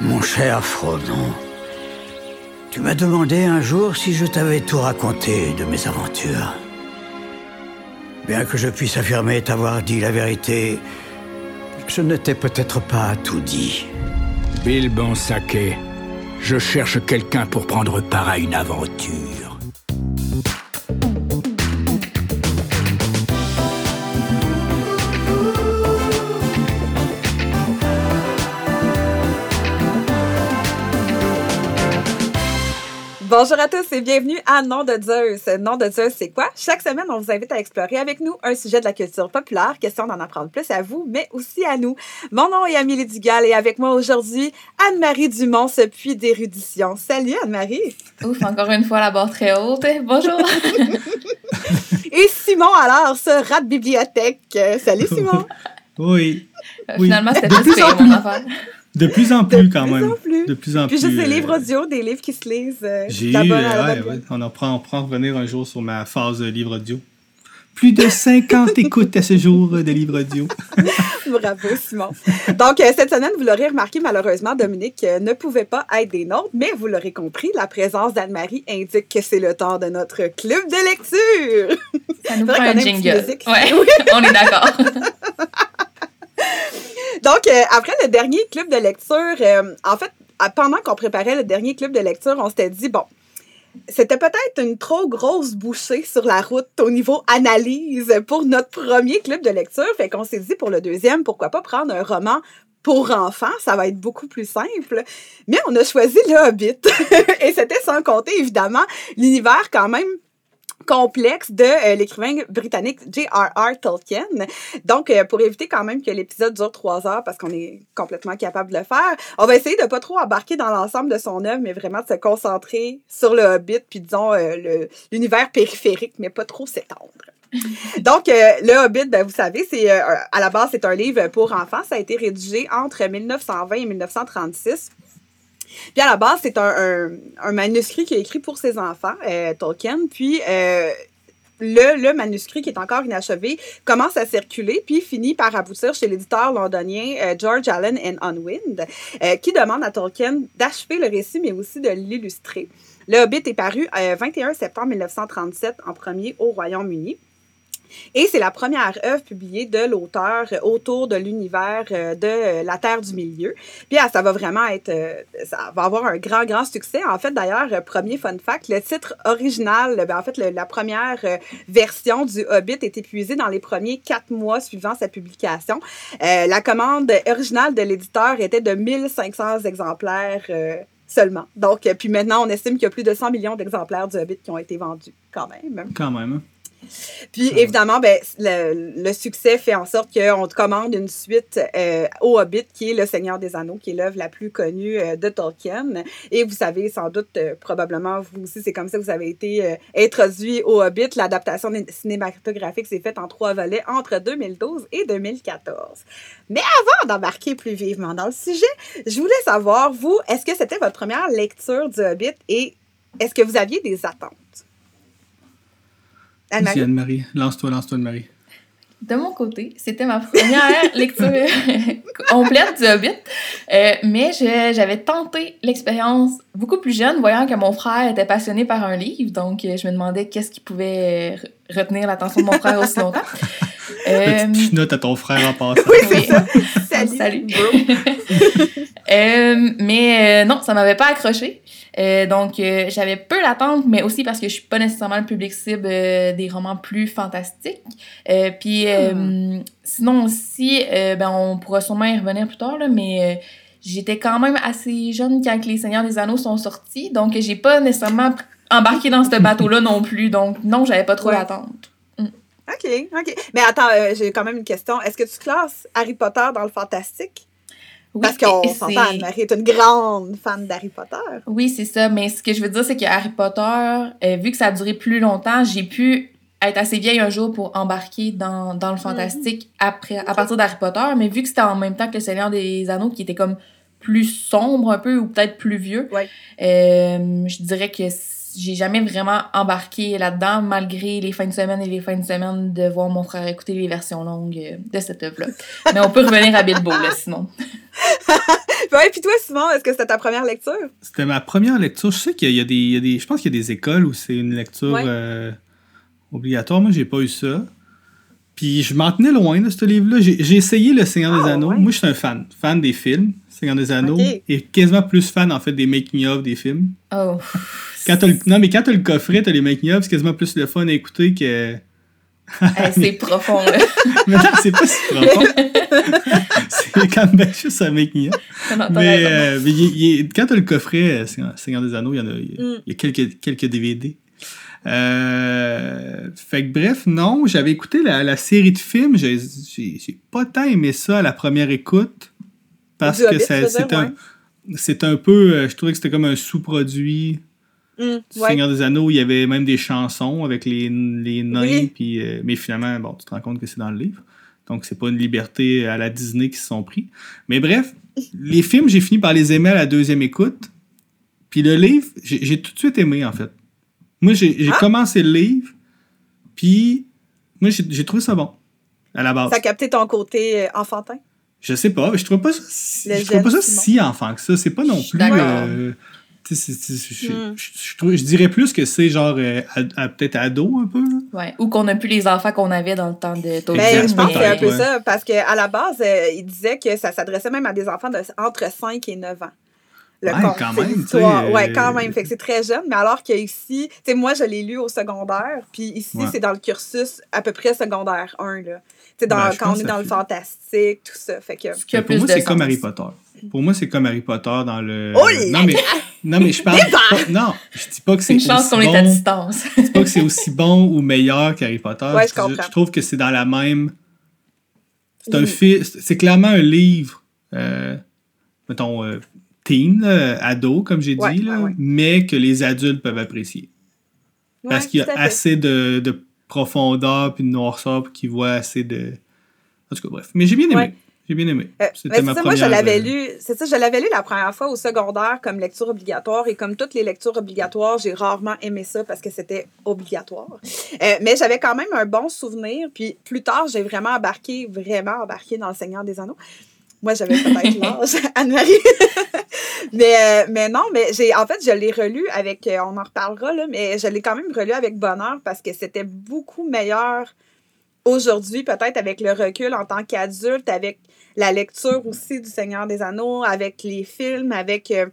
Mon cher Frodon, tu m'as demandé un jour si je t'avais tout raconté de mes aventures. Bien que je puisse affirmer t'avoir dit la vérité, je ne t'ai peut-être pas tout dit. Bill Bansake, je cherche quelqu'un pour prendre part à une aventure. Bonjour à tous et bienvenue à Nom de Zeus. Nom de Zeus, c'est quoi? Chaque semaine, on vous invite à explorer avec nous un sujet de la culture populaire, question d'en apprendre plus à vous, mais aussi à nous. Mon nom est Amélie Dugal et avec moi aujourd'hui, Anne-Marie Dumont, ce puits d'érudition. Salut Anne-Marie! Ouf, encore une fois la barre très haute. Bonjour! et Simon, alors, ce rat de bibliothèque. Salut Simon! oui. Euh, finalement, c'était plus mon affaire. De plus en plus, quand même. De plus en plus. Puis juste des euh, livres audio, des livres qui se lisent. Euh, J'ai eu, ouais, ouais, on en prend, on prend revenir un jour sur ma phase de livre audio. Plus de 50 écoutes à ce jour de livres audio. Bravo, Simon. Donc, euh, cette semaine, vous l'aurez remarqué, malheureusement, Dominique ne pouvait pas être des nôtres, mais vous l'aurez compris, la présence d'Anne-Marie indique que c'est le temps de notre club de lecture. Ça nous prend un jingle. Ouais, on est d'accord. Donc, euh, après le dernier club de lecture, euh, en fait, pendant qu'on préparait le dernier club de lecture, on s'était dit, bon, c'était peut-être une trop grosse bouchée sur la route au niveau analyse pour notre premier club de lecture. Fait qu'on s'est dit pour le deuxième, pourquoi pas prendre un roman pour enfants, ça va être beaucoup plus simple. Mais on a choisi le Hobbit. Et c'était sans compter, évidemment, l'univers quand même complexe de euh, l'écrivain britannique J.R.R. Tolkien. Donc, euh, pour éviter quand même que l'épisode dure trois heures, parce qu'on est complètement capable de le faire, on va essayer de pas trop embarquer dans l'ensemble de son œuvre, mais vraiment de se concentrer sur le Hobbit, puis disons euh, l'univers périphérique, mais pas trop s'étendre. Donc, Le Hobbit, ben, vous savez, c'est à la base, c'est un livre pour enfants. Ça a été rédigé entre 1920 et 1936 puis à la base, c'est un, un, manuscrit qui est écrit pour ses enfants, euh, Tolkien. Puis euh, le, le, manuscrit qui est encore inachevé commence à circuler, puis finit par aboutir chez l'éditeur londonien euh, George Allen and Unwind, qui demande à Tolkien d'achever le récit, mais aussi de l'illustrer. Le Hobbit est paru le 21 septembre 1937 en premier au Royaume-Uni. Et c'est la première œuvre publiée de l'auteur autour de l'univers euh, de euh, la Terre du Milieu. Puis ah, ça va vraiment être, euh, ça va avoir un grand, grand succès. En fait, d'ailleurs, premier fun fact, le titre original, ben, en fait, la première version du Hobbit est épuisée dans les premiers quatre mois suivant sa publication. la commande originale de l'éditeur était de 1500 exemplaires seulement. Donc, puis maintenant, on estime qu'il y a plus de 100 millions d'exemplaires du Hobbit qui ont été vendus, quand même. Quand même. Puis évidemment, ben, le, succès fait en sorte qu'on te commande une suite euh, au Hobbit, qui est Le Seigneur des Anneaux, qui est l'œuvre la plus connue euh, de Tolkien. Et vous savez sans doute, euh, probablement, vous aussi, c'est comme ça que vous avez été introduit au Hobbit. L'adaptation cinématographique s'est faite en trois volets entre 2012 et 2014. Mais avant d'embarquer plus vivement dans le sujet, je voulais savoir, vous, est-ce que c'était votre première lecture du Hobbit et est-ce que vous aviez des attentes? Anne-Marie. Anne-Marie. Lance-toi, lance-toi, Anne-Marie. De mon côté, c'était ma première lecture complète du Hobbit. Euh, mais j'avais tenté l'expérience beaucoup plus jeune, voyant que mon frère était passionné par un livre. Donc, euh, je me demandais qu'est-ce qui pouvait retenir l'attention de mon frère aussi longtemps. Euh, Petite note à ton frère en passant. oui, c'est ça. Salut. Salut. euh, mais non, ça m'avait pas accroché. Euh, donc, euh, j'avais peu d'attente, mais aussi parce que je suis pas nécessairement le public cible euh, des romans plus fantastiques. puis, hmm. sinon aussi, ben, on pourra sûrement y revenir plus tard, là, mais j'étais quand même assez jeune quand Les Seigneurs des Anneaux sont sortis, donc j'ai pas nécessairement embarqué dans ce bateau-là non plus. Donc, non, j'avais pas trop d'attente. Hmm. OK, OK. Mais attends, j'ai quand même une question. Est-ce que tu classes Harry Potter dans le fantastique? Parce qu'on s'entend, Anne-Marie est une grande fan d'Harry Potter. Oui, c'est ça. Mais ce que je veux dire, c'est que Harry Potter, euh, vu que ça a duré plus longtemps, j'ai pu être assez vieille un jour pour embarquer dans, dans le mhm. fantastique après, à partir d'Harry Potter. Mais vu que c'était en même temps que Le Seigneur des Anneaux, qui était comme plus sombre un peu, ou peut-être plus vieux, ouais. euh, je dirais que j'ai jamais vraiment embarqué là-dedans, malgré les fins de semaine et les fins de semaine de voir mon frère écouter les versions longues euh, de cette œuvre-là. Mais on peut revenir à Bilbo, là, sinon. Ouais, puis toi, Simon, est-ce que c'était ta première lecture? C'était ma première lecture. Je sais qu'il y, a des- il y a des. Je pense qu'il y a des écoles où c'est une lecture Ouais. euh, obligatoire. Moi, j'ai pas eu ça. Puis je m'en tenais loin de ce livre-là. J'ai essayé Le Seigneur des Ah, Anneaux. ouais? Moi, je suis un fan. Fan des films, Seigneur des Anneaux. Et quasiment plus fan, en fait, des making-of des films. Oh. Quand t'as Non, mais quand t'as le coffret, t'as les making-of, c'est quasiment plus le fun à écouter que. Hey, c'est profond, là. Mais non, c'est pas si profond. c'est quand même bien juste un making-of. T'as t'as Mais, euh, mais il- il- quand tu as le coffret euh, Seigneur des Anneaux, il y en a, y Mm. y a quelques, quelques DVD. Euh, fait que bref, non, j'avais écouté la, la série de films. J'ai pas tant aimé ça à la première écoute. Parce que c'est un, c'est un peu. euh, je trouvais que c'était comme un sous-produit du ouais. Seigneur des Anneaux. Il y avait même des chansons avec les, les nains. Oui. Puis, euh, mais finalement, bon, tu te rends compte que c'est dans le livre. Donc, c'est pas une liberté à la Disney qui se sont pris. Mais bref, les films, j'ai fini par les aimer à la deuxième écoute. Puis le livre, j'ai tout de suite aimé, en fait. Moi, j'ai Ah. commencé le livre, puis moi, j'ai trouvé ça bon, à la base. Ça a capté ton côté euh, enfantin? Je sais pas, mais je trouve pas ça, si, je trouve pas ça si enfant que ça. C'est pas non plus. euh, je, je- je trouve- je dirais plus que c'est genre euh, peut-être ado un peu. Ouais. Ou qu'on a plus les enfants qu'on avait dans le temps de Tolkien. Ben, je pense que c'est un peu ouais. ça, parce qu'à la base, euh, il disait que ça s'adressait même à des enfants de, entre 5 et 9 ans. Le Ouais, quand même, l'histoire. Ouais, euh, quand même. Fait que c'est très jeune, mais alors qu'ici, tu sais, moi, je l'ai lu au secondaire, puis ici, Ouais. c'est dans le cursus à peu près secondaire 1, là. Tu sais, dans- Ben, quand on est dans le fait- fantastique, tout ça. Fait que. Pour moi, c'est comme. Harry Potter. Pour moi, c'est comme Harry Potter dans le. Oh non, mais, non, mais je parle. pas- non, je dis pas que c'est. Une chance qu'on est à distance. Je dis pas que c'est aussi bon ou meilleur qu'Harry Potter. Ouais, je comprends. Je trouve que c'est dans la même. C'est un C'est clairement un livre, euh, mettons, euh, teen, là, ado, comme j'ai dit, là, ouais, mais que les adultes peuvent apprécier. Parce qu'il y a assez de, de profondeur puis de noirceur pour qu'ils voient assez de. En tout cas, bref. Mais j'ai bien aimé. J'ai bien aimé. Euh, C'était ma ça, moi, je première, l'avais euh, lu. C'est ça, je l'avais lu la première fois au secondaire comme lecture obligatoire. Et comme toutes les lectures obligatoires, j'ai rarement aimé ça parce que c'était obligatoire. Euh, mais j'avais quand même un bon souvenir. Puis plus tard, j'ai vraiment embarqué, vraiment embarqué dans Le Seigneur des Anneaux. Moi, j'avais peut-être l'âge, Anne-Marie. mais, euh, mais non, mais j'ai en fait, je l'ai relu avec, euh, on en reparlera, là, mais je l'ai quand même relu avec bonheur parce que c'était beaucoup meilleur aujourd'hui, peut-être avec le recul en tant qu'adulte, avec la lecture aussi du Seigneur des Anneaux, avec les films, avec euh,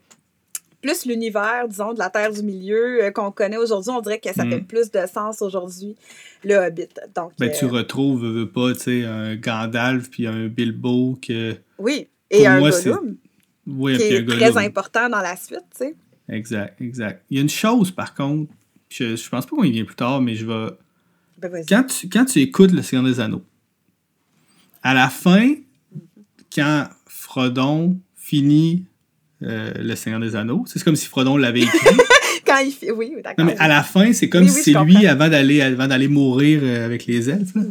plus l'univers, disons, de la Terre du Milieu euh, qu'on connaît aujourd'hui. On dirait que ça Mm. fait plus de sens aujourd'hui, le Hobbit. Donc, Ben, tu euh, retrouves, veux, pas, tu sais, un Gandalf puis un Bilbo que. oui. Et pour un moi, Gollum, Oui, qui un est très Gollum. important dans la suite, tu sais. Exact, exact. Il y a une chose, par contre, je, je pense pas qu'on y vient plus tard, mais je vais. Ben. Quand tu, quand tu écoutes Le Seigneur des Anneaux, à la fin, quand Frodon finit euh, Le Seigneur des Anneaux, c'est comme si Frodon l'avait écrit. Quand il fait... Oui, d'accord. non, mais à la fin, c'est comme Oui, si c'est lui, avant d'aller, avant d'aller mourir euh, avec les elfes, là,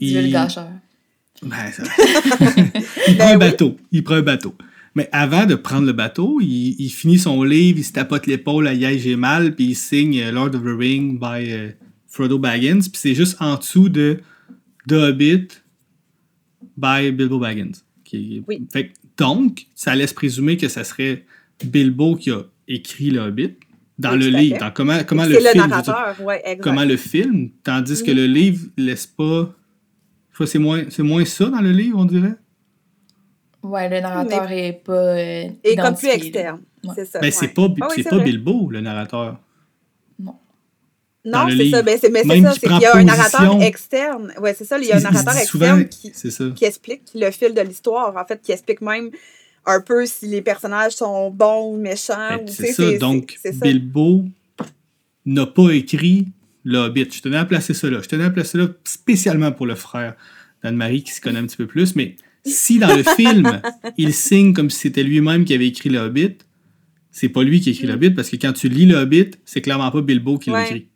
Dieu le gâcheur. Ben, ça- il prend Ben un oui. bateau. Il prend un bateau. Mais avant de prendre le bateau, il, il finit son livre, il se tapote l'épaule à Yay, j'ai mal, puis il signe euh, Lord of the Ring by euh, Frodo Baggins, puis c'est juste en dessous de The Hobbit by Bilbo Baggins. Qui, Oui. fait, donc, ça laisse présumer que ça serait Bilbo qui a écrit le Hobbit dans Oui, le livre, dans comment, comment c'est le le film. dire, narrateur, comment le film, tandis que Mhm. le livre laisse pas. Je crois que c'est moins, c'est moins ça dans le livre, on dirait. Ouais, le narrateur est pas. euh, Et comme plus externe, Ouais. c'est ça. Ben, ouais. c'est pas, Ah oui, c'est c'est pas. Bilbo, le narrateur. Non, le c'est ça. Ben, mais c'est ça, qu'il y a un narrateur externe. Oui, c'est ça. Il y a un Il- il narrateur externe qui, explique le fil de l'histoire, en fait, qui explique même un peu si les personnages sont bons ou méchants. Ben, c'est ça. Donc. Bilbo n'a pas écrit le Hobbit. Je tenais à placer ça là. Je tenais à placer ça là spécialement pour le frère d'Anne-Marie qui se connaît un petit peu plus. Mais si dans le film, il signe comme si c'était lui-même qui avait écrit le Hobbit, c'est pas lui qui a écrit le Hobbit parce que quand tu lis le Hobbit, c'est clairement pas Bilbo qui l'a Mm. Ouais. écrit.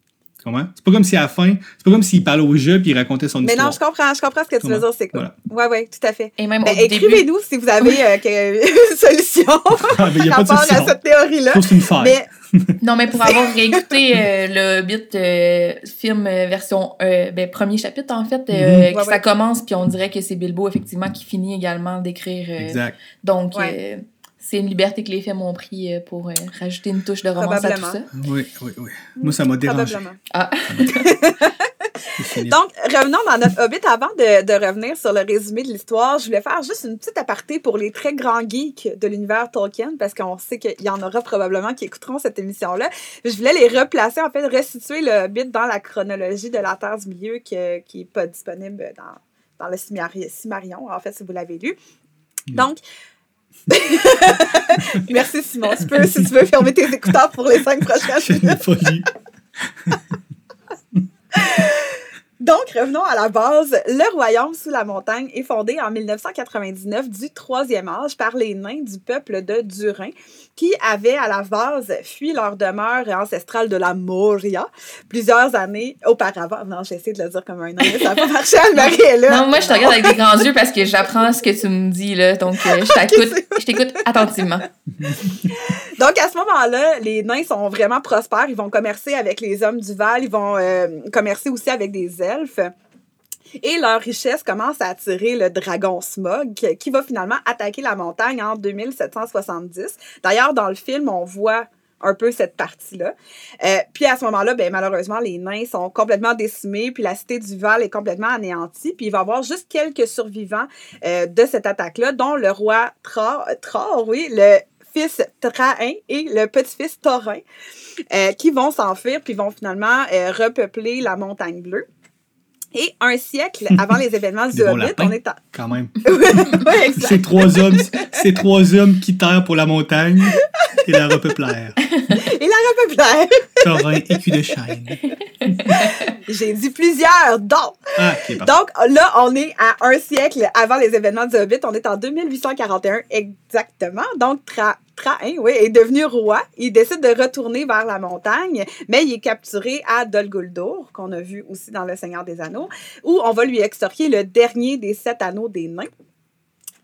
Comprends? C'est pas comme si à la fin, c'est pas comme s'il parlait au jeu puis il racontait son Mais histoire. non, je comprends, je comprends ce que tu veux Comment? dire. C'est Voilà. Oui, oui, tout à fait. Et même Ben, au début. écrivez-nous si vous avez euh, que- une solution Ah, mais il y a par pas de rapport à cette théorie-là. Je une faille. Mais non, mais pour avoir réécouté euh, le Hobbit euh, film euh, version euh, ben, premier chapitre, en fait, euh, Mhm. que Ouais, ça ouais. commence, puis on dirait que c'est Bilbo, effectivement, qui finit également d'écrire. euh, Exact. donc, Ouais. C'est une liberté que les films ont pris euh, pour euh, rajouter une touche de romance à tout Probablement. ça. Oui, oui, oui. Moi, ça m'a dérangé. Probablement. Ah. Donc, revenons dans notre Hobbit. Avant de, de revenir sur le résumé de l'histoire, je voulais faire juste une petite aparté pour les très grands geeks de l'univers Tolkien, parce qu'on sait qu'il y en aura probablement qui écouteront cette émission-là. Je voulais les replacer, en fait, restituer le Hobbit dans la chronologie de la Terre du Milieu que- qui n'est pas disponible dans, dans le Cimari- Cimarion, en fait, si vous l'avez lu. Donc, merci Simon. Tu peux, si tu veux, fermer tes écouteurs pour les cinq prochaines lu. Donc, revenons à la base. Le royaume sous la montagne est fondé en 1999 du troisième âge par les nains du peuple de Durin, qui avaient à la base fui leur demeure ancestrale de la Moria plusieurs années auparavant. Non, j'essaie de le dire comme un nain, mais ça n'a pas marché, Anne-Marie est là. non, moi, je te regarde avec des grands yeux parce que j'apprends ce que tu me dis, là. Donc, euh, je t'écoute je t'écoute attentivement. Donc, à ce moment-là, les nains sont vraiment prospères. Ils vont commercer avec les hommes du Val. Ils vont euh, commercer aussi avec des elfes. Et leur richesse commence à attirer le dragon Smog, qui- va finalement attaquer la montagne en 2770. D'ailleurs, dans le film, on voit un peu cette partie-là. Euh, puis à ce moment-là, ben, malheureusement, les nains sont complètement décimés, puis la cité du Val est complètement anéantie, puis il va y avoir juste quelques survivants euh, de cette attaque-là, dont le roi Tra, oui, le fils Trahin et le petit-fils Thorin, euh, qui vont s'enfuir, puis vont finalement repeupler la montagne bleue. Et un siècle avant les événements du Hobbit, on est en... Quand même. Ouais. Ces trois hommes, ces trois hommes qui terrent pour la montagne et la repeuplèrent. Et la repeuplère. Thorin et cul de chêne. J'ai dit plusieurs, dont Ah, ok, pardon. Donc là, on est à un siècle avant les événements du Hobbit. On est en 2841 exactement. Donc Tra Est devenu roi. Il décide de retourner vers la montagne, mais il est capturé à Dol Guldur, qu'on a vu aussi dans Le Seigneur des Anneaux, où on va lui extorquer le dernier des sept anneaux des nains.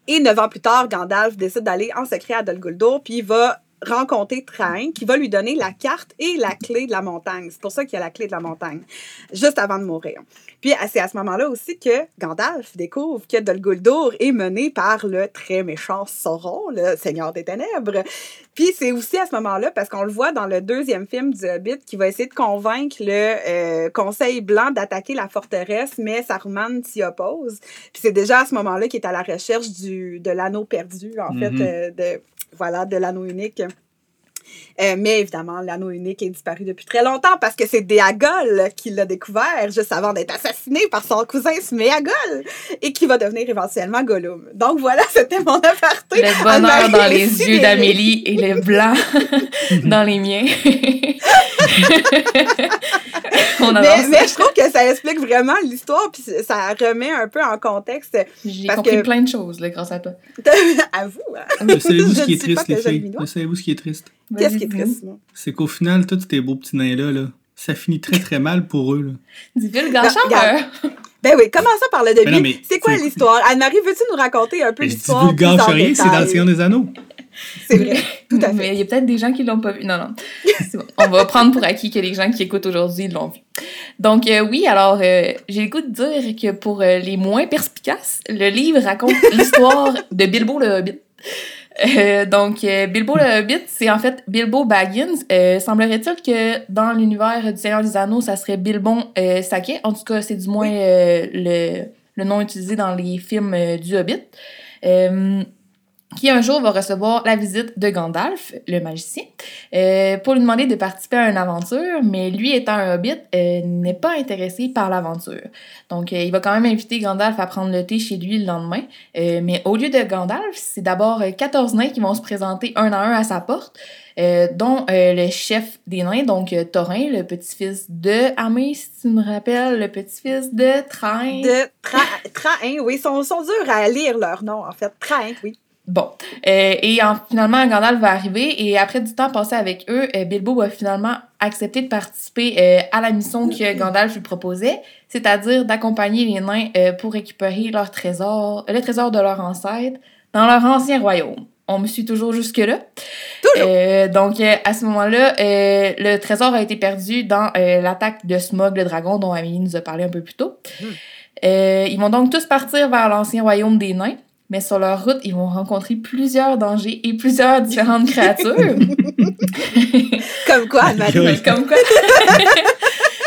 Et neuf ans plus tard, Gandalf décide d'aller en secret à Dol Guldur, puis il va rencontrer Trahin, qui va lui donner la carte et la clé de la montagne. C'est pour ça qu'il y a la clé de la montagne, juste avant de mourir. Puis c'est à ce moment-là aussi que Gandalf découvre que Dol Guldur est mené par le très méchant Sauron, le Seigneur des Ténèbres. Puis c'est aussi à ce moment-là, parce qu'on le voit dans le deuxième film du Hobbit, qui va essayer de convaincre le euh, Conseil blanc d'attaquer la forteresse, mais Saruman s'y oppose. Puis c'est déjà à ce moment-là qu'il est à la recherche du, de l'anneau perdu, en fait, Mhm. euh, de, voilà, de l'anneau unique. Euh, mais évidemment, l'anneau unique est disparu depuis très longtemps parce que c'est Déagol qui l'a découvert juste avant d'être assassiné par son cousin Sméagol et qui va devenir éventuellement Gollum. Donc voilà, c'était mon aparté. Le bonheur dans les yeux d'Amélie et le blanc dans les miens. On. Mais, mais je trouve que ça explique vraiment l'histoire puis ça remet un peu en contexte. J'ai parce compris que- plein de choses là, grâce à toi. à vous, hein? Le savez-vous ce qui est triste, les je filles? savez-vous ce qui est triste? Qu'est-ce qui est triste? C'est qu'au final, tous tes beaux petits nains-là, là, ça finit très très mal pour eux. Là. Dis le gâcheur. regarde. Ben oui, commençons par le début. mais C'est quoi l'histoire? Anne-Marie, veux-tu nous raconter un peu Mais je dis l'histoire? plus vulgaire c'est dans le? Seigneur des Anneaux. C'est vrai, tout à fait. Mais il y a peut-être des gens qui l'ont pas vu. Non, non. Bon. On va prendre pour acquis que les gens qui écoutent aujourd'hui l'ont vu. Donc, euh, oui, alors, euh, j'ai le goût de dire que pour euh, les moins perspicaces, le livre raconte l'histoire de Bilbo le Hobbit. Euh, donc, euh, Bilbo le Hobbit, c'est en fait Bilbo Baggins. Euh, Semblerait-il que dans l'univers du Seigneur des Anneaux, ça serait Bilbon Saquet. En tout cas, c'est du moins le, le nom utilisé dans les films du Hobbit. Qui un jour va recevoir la visite de Gandalf, le magicien, euh, pour lui demander de participer à une aventure, mais lui étant un hobbit, euh, n'est pas intéressé par l'aventure. Donc, euh, il va quand même inviter Gandalf à prendre le thé chez lui le lendemain, mais au lieu de Gandalf, c'est d'abord euh, 14 nains qui vont se présenter un à un à sa porte, dont le chef des nains, donc Thorin, le petit-fils de Amé, si tu me rappelles, le petit-fils de Train. De Tra- Trahin, oui, ils sont, sont durs à lire leur nom, en fait. Trahin, oui. Bon. Euh, et en- finalement, Gandalf va arriver et après du temps passé avec eux, euh, Bilbo va finalement accepter de participer euh, à la mission que Gandalf lui proposait, c'est-à-dire d'accompagner les nains euh, pour récupérer leur trésor, le trésor de leur ancêtre dans leur ancien royaume. On me suit toujours jusque-là. Toujours. Donc, à ce moment-là, le trésor a été perdu dans l'attaque de Smog le dragon dont Amélie nous a parlé un peu plus tôt. Euh, ils vont donc tous partir vers l'ancien royaume des nains, mais sur leur route, ils vont rencontrer plusieurs dangers et plusieurs différentes créatures. Comme quoi, Anne-Marie? Comme quoi?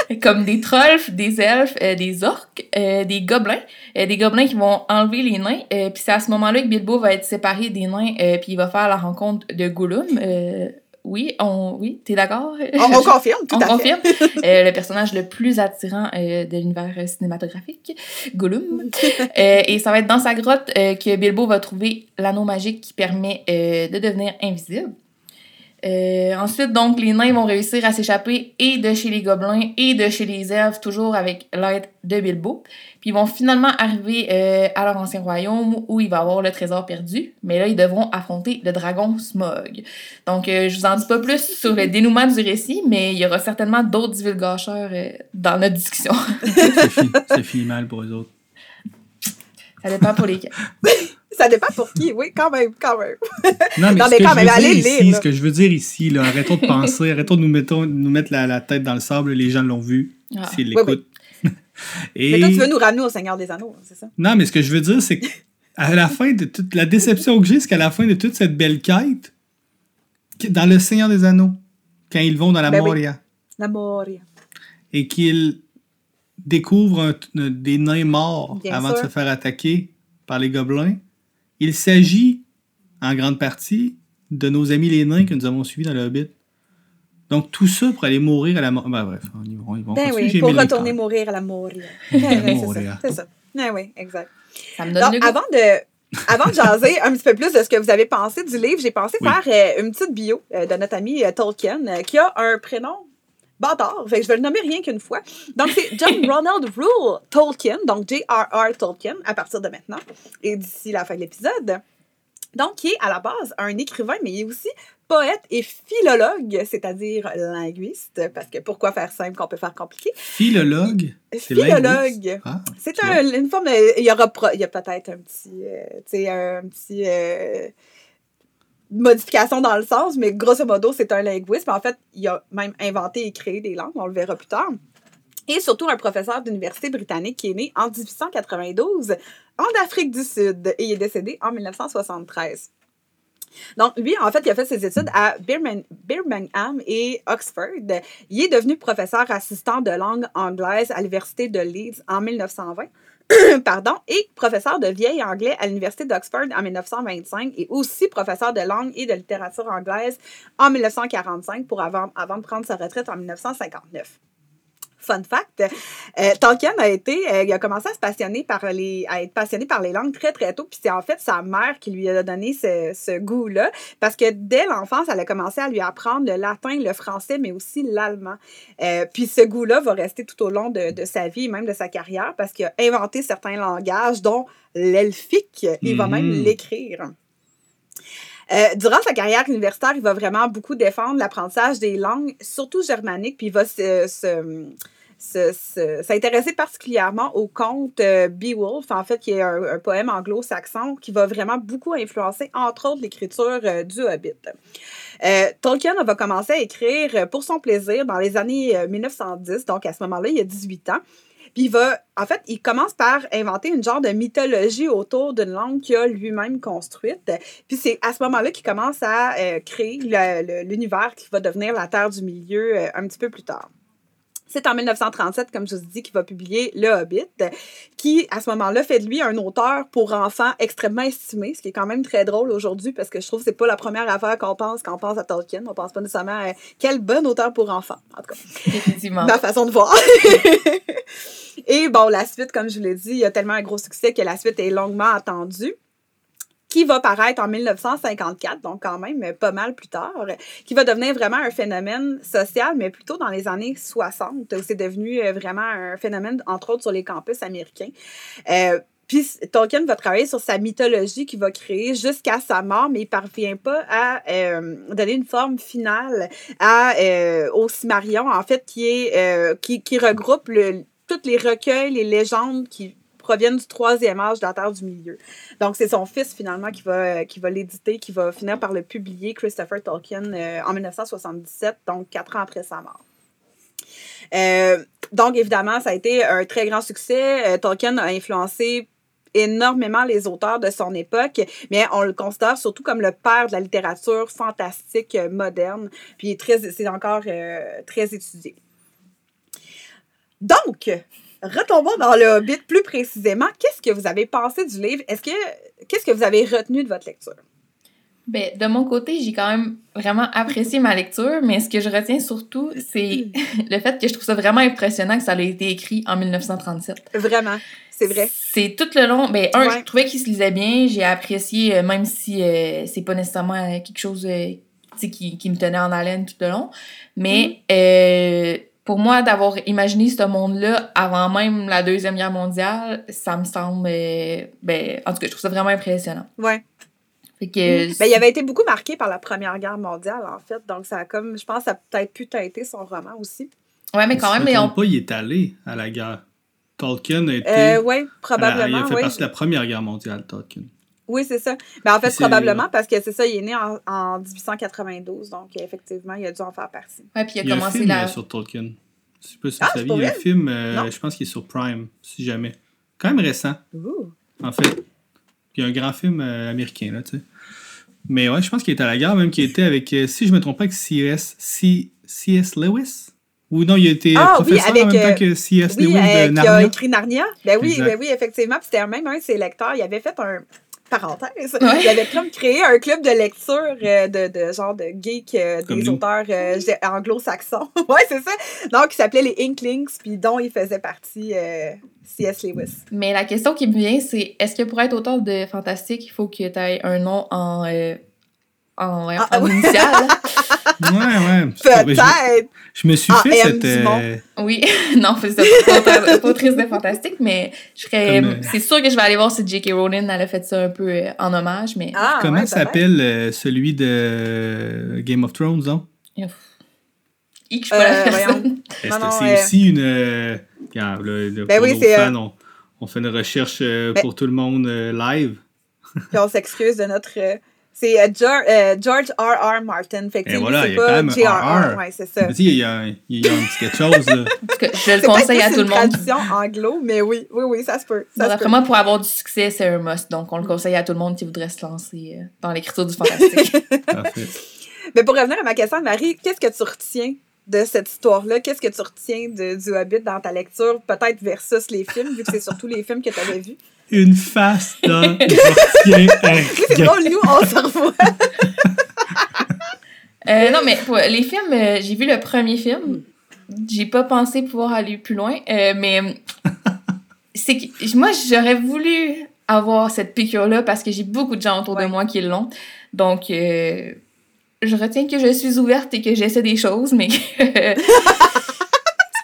Comme des trolls, des elfes, euh, des orques, euh, des gobelins. Euh, des gobelins qui vont enlever les nains. Puis c'est à ce moment-là que Bilbo va être séparé des nains, puis il va faire la rencontre de Gollum. Oui, on, oui, t'es d'accord? On, on confirme, tout On à fait. confirme. Euh, le personnage le plus attirant euh, de l'univers euh, cinématographique, Gollum. Euh, et ça va être dans sa grotte que Bilbo va trouver l'anneau magique qui permet de devenir invisible. Ensuite, donc, les nains vont réussir à s'échapper et de chez les gobelins et de chez les elfes, toujours avec l'aide de Bilbo. Puis ils vont finalement arriver euh, à leur ancien royaume où il va y avoir le trésor perdu. Mais là, ils devront affronter le dragon Smog. Donc, euh, je vous en dis pas plus sur le dénouement du récit, mais il y aura certainement d'autres divulgateurs euh, dans notre discussion. Ça finit, ça finit mal pour eux autres. Ça dépend pour lesquels. Ça dépend pour qui, oui, quand même, quand même. Non, mais, Non, ce, mais que quand je même, veux allez ici, lire, ce que je veux dire ici, là, arrêtons de penser, arrêtons de nous, mettons- nous mettre la, la tête dans le sable, les gens l'ont vu, Ah. s'ils Oui, l'écoutent. Et... Mais toi, tu veux nous ramener au Seigneur des Anneaux, c'est ça? Non, mais ce que je veux dire, c'est qu'à la fin de toute la déception que j'ai, c'est qu'à la fin de toute cette belle quête, dans le Seigneur des Anneaux, quand ils vont dans la Ben oui. Moria La Moria. et qu'ils découvrent un- des nains morts Bien avant de se faire attaquer par les gobelins, il s'agit en grande partie de nos amis les nains que nous avons suivis dans le Hobbit. Donc tout ça pour aller mourir à la mort. Ben bref, ils vont, ils vont Ben oui, pour retourner temps. mourir à la. La Ben oui, c'est ça, c'est ça. Ben oui, exact. Ça me donne Donc, le goût. avant de, avant de jaser un petit peu plus de ce que vous avez pensé du livre, j'ai pensé Oui. faire euh, une petite bio euh, de notre ami euh, Tolkien, euh, qui a un prénom bâtard. Fait que je vais le nommer rien qu'une fois. Donc, c'est John Ronald Rule Tolkien, donc J.R.R. Tolkien, à partir de maintenant et d'ici la fin de l'épisode. Donc, qui est à la base un écrivain, mais il est aussi poète et philologue, c'est-à-dire linguiste, parce que pourquoi faire simple qu'on peut faire compliqué? Philologue? linguiste? Philologue. Ah, C'est un- une forme de. Il y aura il y a peut-être un petit. euh, tu sais, un petit. euh, modification dans le sens, mais grosso modo, c'est un linguiste. Mais en fait, il a même inventé et créé des langues, on le verra plus tard. Et surtout un professeur d'université britannique qui est né en 1892 en Afrique du Sud et il est décédé en 1973. Donc, lui, en fait, il a fait ses études à Birmingham, et Oxford. Il est devenu professeur assistant de langue anglaise à l'Université de Leeds en 1920. Pardon, et professeur de vieil anglais à l'Université d'Oxford en 1925 et aussi professeur de langue et de littérature anglaise en 1945 pour avant, avant de prendre sa retraite en 1959. Fun fact, euh, Tolkien a été, euh, il a commencé à se passionner par les, à être passionné par les langues très très tôt, puis c'est en fait sa mère qui lui a donné ce, ce goût-là, parce que dès l'enfance, elle a commencé à lui apprendre le latin, le français, mais aussi l'allemand. Euh, puis ce goût-là va rester tout au long de, de sa vie et même de sa carrière, parce qu'il a inventé certains langages, dont l'elfique. Il va même Mhm. l'écrire. Euh, durant sa carrière universitaire, il va vraiment beaucoup défendre l'apprentissage des langues, surtout germaniques, puis il va se- s'intéresser particulièrement au conte euh, Beowulf, en fait, qui est un, poème anglo-saxon qui va vraiment beaucoup influencer, entre autres, l'écriture euh, du Hobbit. Euh, Tolkien va commencer à écrire euh, pour son plaisir dans les années euh, 1910, donc à ce moment-là, il a 18 ans. Puis il va, en fait, il commence par inventer une genre de mythologie autour d'une langue qu'il a lui-même construite. Puis c'est à ce moment-là qu'il commence à euh, créer l'univers qui va devenir la Terre du Milieu un petit peu plus tard. C'est en 1937, comme je vous dis, qu'il va publier Le Hobbit, qui, à ce moment-là, fait de lui un auteur pour enfants extrêmement estimé, ce qui est quand même très drôle aujourd'hui, parce que je trouve que c'est pas la première affaire qu'on pense quand on pense à Tolkien. On pense pas nécessairement à quel bon auteur pour enfants, en tout cas Effectivement. ma façon de voir. Et bon, la suite, comme je vous l'ai dit, il y a tellement un gros succès que la suite est longuement attendue qui va paraître en 1954, donc quand même pas mal plus tard, qui va devenir vraiment un phénomène social, mais plutôt dans les années 60, où c'est devenu euh, vraiment un phénomène, entre autres, sur les campus américains. Euh, puis Tolkien va travailler sur sa mythologie qu'il va créer jusqu'à sa mort, mais il parvient pas à euh, donner une forme finale à, euh, au Cimarion, en fait, qui, est, euh, qui, regroupe le, tous les recueils, les légendes qui proviennent du troisième âge de la Terre du Milieu. Donc, c'est son fils, finalement, qui va, qui va l'éditer, qui va finir par le publier, Christopher Tolkien, euh, en 1977, donc quatre ans après sa mort. Euh, donc, évidemment, ça a été un très grand succès. Euh, Tolkien a influencé énormément les auteurs de son époque, mais on le considère surtout comme le père de la littérature fantastique moderne, puis c'est encore très étudié. Donc, retombons dans le Hobbit plus précisément. Qu'est-ce que vous avez pensé du livre? Est-ce que qu'est-ce que vous avez retenu de votre lecture? Ben, de mon côté, j'ai quand même vraiment apprécié ma lecture, mais ce que je retiens surtout, c'est le fait que je trouve ça vraiment impressionnant que ça ait été écrit en 1937. Vraiment, c'est vrai. C'est tout le long. Ben, un, Ouais. je trouvais qu'il se lisait bien. J'ai apprécié, euh, même si euh, c'est pas nécessairement euh, quelque chose euh, qui, qui me tenait en haleine tout le long. Mais euh, pour moi, d'avoir imaginé ce monde-là avant même la Deuxième Guerre mondiale, ça me semble. euh, ben, en tout cas, je trouve ça vraiment impressionnant. Ouais. Fait que, Ben, il avait été beaucoup marqué par la Première Guerre mondiale, en fait. Donc, ça a comme, je pense, ça a peut-être pu teinter son roman aussi. Ouais, mais quand même, mais on, pas, il est allé à la guerre. Tolkien a été. Euh, oui, à la- il probablement. a fait partie de la Première Guerre mondiale, Tolkien. Oui, c'est ça. Mais en fait, C'est- probablement parce que c'est ça, il est né en, en 1892. Donc, effectivement, il a dû en faire partie. ouais, puis il a Il y a un commencé film la. euh, sur Tolkien. Je sais pas si Ah, vous il y a un film, euh, je pense qu'il est sur Prime, si jamais. Quand même récent, en fait. Puis un grand film euh, américain, là, tu sais. Mais ouais, je pense qu'il était à la gare, même qu'il était avec, euh, si je me trompe pas, avec C.S. C- C.S. Lewis? Ou non, il a été Ah, oui, professeur avec, en même euh, temps que C.S. Oui, Lewis euh, de qui a Narnia. écrit Narnia. Ben oui, ben oui, effectivement. Puis c'était même un de ses lecteurs. Il avait fait un. Parenthèse. Ouais. Il avait comme créé un club de lecture euh, de, de genre de geek euh, des nous. auteurs euh, anglo-saxons. ouais, c'est ça. Donc, il s'appelait les Inklings, puis dont il faisait partie euh, C.S. Lewis. Mais la question qui me vient, c'est est-ce que pour être auteur de fantastique, il faut que tu aies un nom en, en, ouais, Ah, en oui. initial? Ouais, ouais. Je, Peut-être. je me suis Ah, fait M. cette. Euh, oui, non, c'est triste de fantastique, mais je serais. Euh, C'est sûr que je vais aller voir si J.K. Rowling elle a fait ça un peu euh, en hommage, mais. Ah, comment ouais, s'appelle euh, celui de Game of Thrones, non? Hic, je suis pas la personne. Non, C'est euh, aussi une. euh, regarde, là, là, Ben pour oui, nos fans, euh, on, on fait une recherche euh, Ben- pour tout le monde euh, live. Puis on s'excuse de notre. C'est euh, George, euh, George R. R. Martin. Fait que Et voilà, c'est il y a quand pas J.R.R. RR. Ouais, c'est ça. Mais tu sais, il y a, un- il y a un petit quelque chose. Là. Je le C'est conseille à tout le une monde. tradition anglo, mais oui, oui, oui, ça se peut. Ça se D'après peut. moi, pour avoir du succès, c'est un must. Donc, on le conseille à tout le monde qui voudrait se lancer euh, dans l'écriture du fantastique. Parfait. Mais pour revenir à ma question, Marie, qu'est-ce que tu retiens de cette histoire-là? Qu'est-ce que tu retiens de, du Hobbit dans ta lecture, peut-être versus les films, vu que c'est surtout les films que tu avais vus? Une face dans C'est nous, on se revoit. Euh, non, mais pour les films, euh, j'ai vu le premier film. J'ai pas pensé pouvoir aller plus loin, euh, mais c'est que moi, j'aurais voulu avoir cette piqûre-là parce que j'ai beaucoup de gens autour Ouais. de moi qui l'ont. Donc, euh, je retiens que je suis ouverte et que j'essaie des choses, mais que.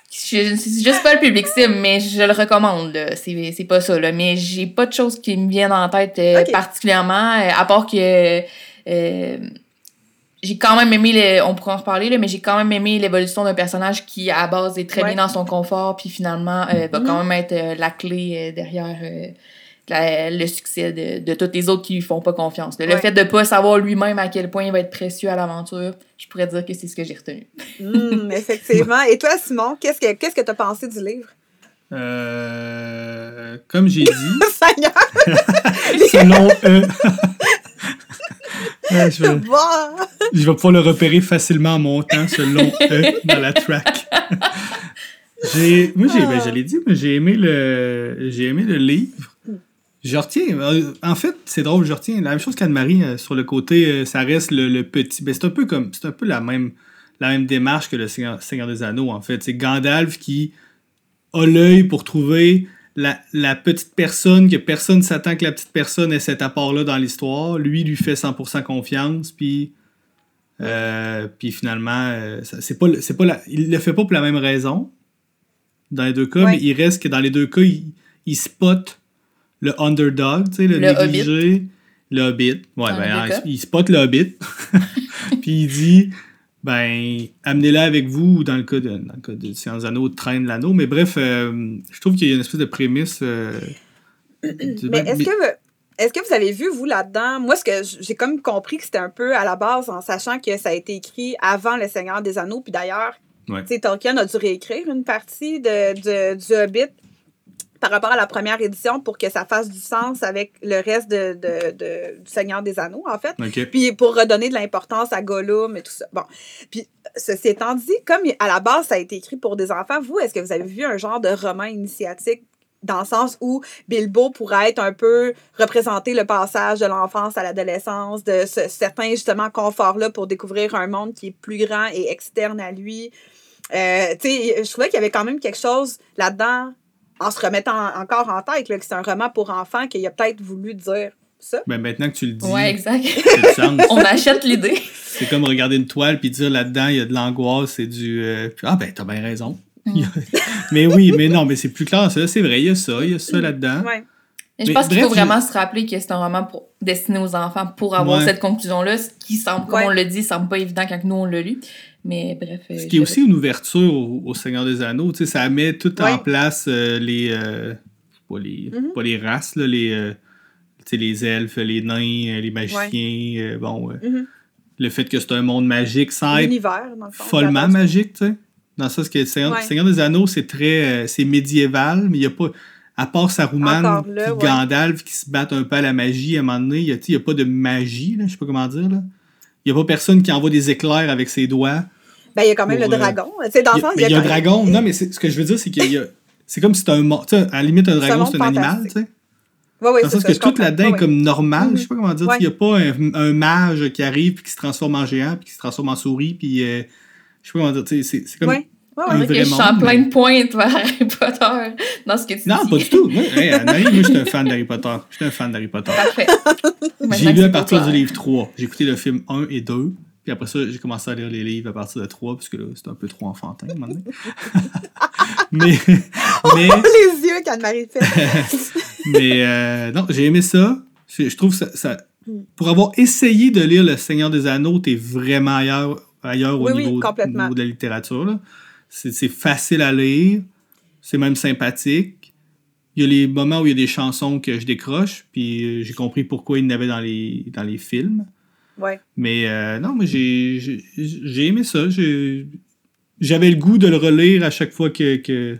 C'est juste pas le public cible, mais je le recommande. C'est pas ça. Là. Mais j'ai pas de choses qui me viennent en tête euh, particulièrement, euh, à part que. euh, j'ai quand même aimé, le, on pourra en reparler, là, mais j'ai quand même aimé l'évolution d'un personnage qui, à base, est très Ouais. bien dans son confort, puis finalement, va quand même être la clé derrière la- le succès de, de tous les autres qui lui font pas confiance. Le Ouais. fait de pas savoir lui-même à quel point il va être précieux à l'aventure, je pourrais dire que c'est ce que j'ai retenu. Hum, effectivement. Et toi, Simon, qu'est-ce que qu'est-ce que tu as pensé du livre? Euh, comme j'ai dit, selon eux. Ouais, je, vais, je vais pouvoir le repérer facilement en montant selon eux dans la track. j'ai, moi, j'ai, ben, je l'ai dit, mais j'ai aimé le, j'ai aimé le livre. Je retiens, euh, en fait, c'est drôle, je retiens la même chose qu'Anne-Marie euh, sur le côté, euh, ça reste le, le petit. Ben, c'est un peu comme, c'est un peu la même, la même démarche que le Seigneur, Seigneur des Anneaux, en fait. C'est Gandalf qui a l'œil pour trouver la, la petite personne, que personne s'attend que la petite personne ait cet apport-là dans l'histoire. Lui, lui fait 100% confiance, puis. euh, puis finalement, c'est pas, le- c'est pas la, il le fait pas pour la même raison dans les deux cas, Ouais. mais il reste que dans les deux cas, il, il spot le underdog, tu sais, le, Le négligé, le hobbit. Ouais, Dans ben, il- spot le hobbit, puis il dit ben, amenez-la avec vous, ou dans le cas de, dans le cas de Sciences Anneaux, traîne l'anneau. Mais bref, euh, je trouve qu'il y a une espèce de prémisse euh, Mais est-ce que, vous- est-ce que vous avez vu, vous, là-dedans, moi, ce que j'ai comme compris que c'était un peu à la base, en sachant que ça a été écrit avant Le Seigneur des Anneaux, puis d'ailleurs, Ouais. Tolkien a dû réécrire une partie de, de- du Hobbit par rapport à la première édition pour que ça fasse du sens avec le reste de, de- de- du Seigneur des Anneaux, en fait. OK. Puis pour redonner de l'importance à Gollum et tout ça. Bon. Puis ceci étant dit, comme à la base, ça a été écrit pour des enfants, vous, est-ce que vous avez vu un genre de roman initiatique dans le sens où Bilbo pourrait être un peu représenter le passage de l'enfance à l'adolescence, de ce certain justement confort-là pour découvrir un monde qui est plus grand et externe à lui? Euh, tu sais, je trouvais qu'il y avait quand même quelque chose là-dedans, en se remettant encore en tête, là, que c'est un roman pour enfants, qu'il a peut-être voulu dire ça. Ben, maintenant que tu le dis, Ouais, exact. On achète l'idée. C'est comme regarder une toile puis dire là-dedans, il y a de l'angoisse et du. euh, puis, ah, ben, t'as bien raison. Mm. mais oui, mais non, mais c'est plus clair, ça. C'est vrai, il y a ça, il y a ça là-dedans. Ouais. Mais je pense qu'il faut vraiment se rappeler que c'est un roman pour, destiné aux enfants pour avoir Ouais. cette conclusion-là, ce qui semble, comme Ouais. on le dit, semble pas évident quand nous on l'a lu. Mais bref. euh, Ce qui est aussi une ouverture au, au Seigneur des Anneaux, tu sais, ça met tout en place euh, les, euh, pas les. Mhm. Pas les races, là, les. euh, tu sais, les elfes, les nains, euh, les magiciens, euh, bon, euh, Mhm. le fait que c'est un monde magique sans être L'univers, dans le fond. follement magique, tu sais. Dans ça, ce que le Seigneur, Ouais. Seigneur des Anneaux, c'est très. euh, c'est médiéval, mais il n'y a pas. À part Saruman ouais. Gandalf qui se battent un peu à la magie, à un moment donné, il n'y a, pas de magie, je sais pas comment dire. là. Il n'y a pas personne qui envoie des éclairs avec ses doigts. Ben, il y a quand même Pour, le euh, dragon. Dans le Il y a, sens, y a un dragon. Non, mais c'est- ce que je veux dire, c'est qu'il y a. C'est comme si c'était un. mo- Tu sais, à la limite, un dragon, c'est un animal, tu sais. Ouais, ouais, Dans le sens que tout là-dedans Ouais, est comme normal. Mhm. Je sais pas comment dire. Il n'y a pas un, un mage qui arrive puis qui se transforme en géant puis qui se transforme en souris puis. euh, je sais pas comment dire. c'est comme. Ouais. Ouais, un ouais. Ok, je suis en monde, plein mais- de pointe vers Harry Potter dans ce que tu Non, dis. pas du tout. Moi, hey, Anne-Marie, moi, j'étais un fan d'Harry Potter. J'étais un fan d'Harry Potter. Parfait. J'ai Maintenant lu que à partir du livre 3. J'ai écouté le film 1 et 2. Puis après ça, j'ai commencé à lire les livres à partir de 3, parce que là, c'était un peu trop enfantin, à un moment donné. mais, mais, Les yeux qu'Anne-Marie fait. mais euh, non, j'ai aimé ça. Je, je trouve ça, ça-. Pour avoir essayé de lire Le Seigneur des Anneaux, t'es vraiment ailleurs, ailleurs au, Oui, oui, niveau, au niveau de la littérature. là. C'est facile à lire. C'est même sympathique. Il y a les moments où il y a des chansons que je décroche, puis euh, j'ai compris pourquoi il y en avait dans les, dans les films. Ouais. Mais euh, non, mais j'ai j'ai- j'ai aimé ça. J'avais le goût de le relire à chaque fois que, que,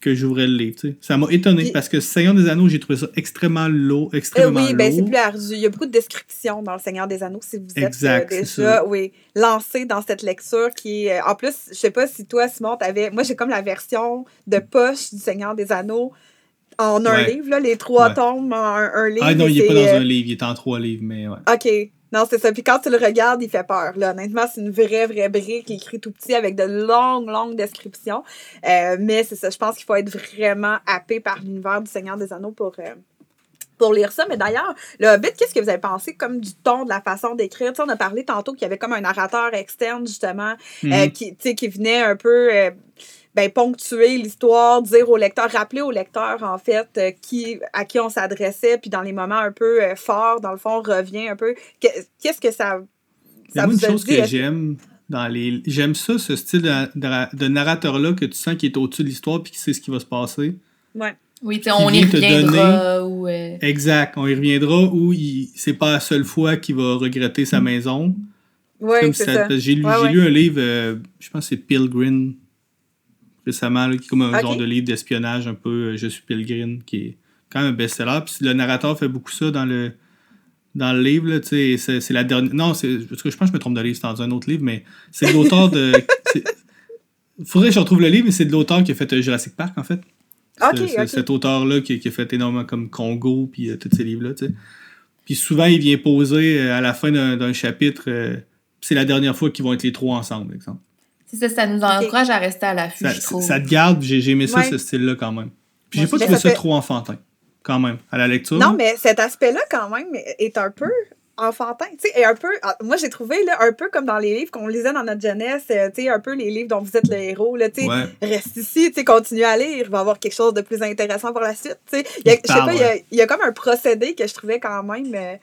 que j'ouvrais le livre. tu sais. Ça m'a étonné Puis- parce que Seigneur des Anneaux, j'ai trouvé ça extrêmement lourd. Euh, Extrêmement oui, ben c'est plus ardu. Il y a beaucoup de descriptions dans Le Seigneur des Anneaux si vous êtes Exact, euh, déjà oui, lancé dans cette lecture qui est. euh, en plus, je sais pas si toi, Simon, t'avais. Moi, j'ai comme la version de poche du Seigneur des Anneaux en un Ouais. livre, là, les trois Ouais. tomes en un, un livre. Ah non, il est pas dans euh, un livre, il est en trois livres, mais ouais. OK. Non, c'est ça. Puis quand tu le regardes, il fait peur. Là. Honnêtement, c'est une vraie, vraie brique écrite tout petit avec de longues, longues descriptions. Euh, mais c'est ça. Je pense qu'il faut être vraiment happé par l'univers du Seigneur des Anneaux pour, euh, pour lire ça. Mais d'ailleurs, le Hobbit, qu'est-ce que vous avez pensé comme du ton, de la façon d'écrire? Tu sais, on a parlé tantôt qu'il y avait comme un narrateur externe, justement, Mhm. euh, qui, sais, qui venait un peu euh, ben, ponctuer l'histoire, dire au lecteur, rappeler au lecteur, en fait, euh, qui, à qui on s'adressait, puis dans les moments un peu euh, forts, dans le fond, revient un peu. Que- Qu'est-ce que ça, ça vous une a chose dit? que Est-ce- j'aime dans les. J'aime ça, ce style de, de- de narrateur-là que tu sens qu'il est au-dessus de l'histoire puis qui sait ce qui va se passer. Ouais. Oui, tu sais, Qui on y reviendra ou. euh, Exact, on y reviendra où il... c'est pas la seule fois qu'il va regretter sa maison. Oui, c'est ça- ça. J'ai lu, Ouais, j'ai ouais. lu un livre, euh, je pense que c'est Pilgrim, récemment, là, qui est comme un genre de livre d'espionnage un peu euh, Je suis Pilgrim, qui est quand même un best-seller. Puis le narrateur fait beaucoup ça dans le, dans le livre. C'est la dernière. Non, c'est- parce que je pense que je me trompe de livre, c'est dans un autre livre, mais c'est de l'auteur de. Il faudrait que je retrouve le livre, mais c'est de l'auteur qui a fait euh, Jurassic Park, en fait. Ok, C'est- c'est ok. Cet auteur-là qui, qui a fait énormément comme Congo, puis euh, tous ces livres-là, tu sais. Puis souvent, il vient poser euh, à la fin d'un d'un chapitre, euh, c'est la dernière fois qu'ils vont être les trois ensemble, exemple. C'est ça, ça nous encourage à rester à l'affût, Ça, je trouve. ça te garde, j'ai j'ai aimé ça, Ouais. ce style-là, quand même. Puis j'ai pas trouvé ça ça fait- trop enfantin, quand même, à la lecture. Non, mais cet aspect-là, quand même, est un peu enfantin. Tu sais, et un peu. ah, Moi, j'ai trouvé, là, un peu comme dans les livres qu'on lisait dans notre jeunesse, euh, tu sais, un peu les livres dont vous êtes le héros, là, tu sais. Ouais. Reste ici, tu sais, continue à lire, il va y avoir quelque chose de plus intéressant pour la suite, tu sais. Il y a- Il Je sais pas, il y a, il y a comme un procédé que je trouvais quand même euh,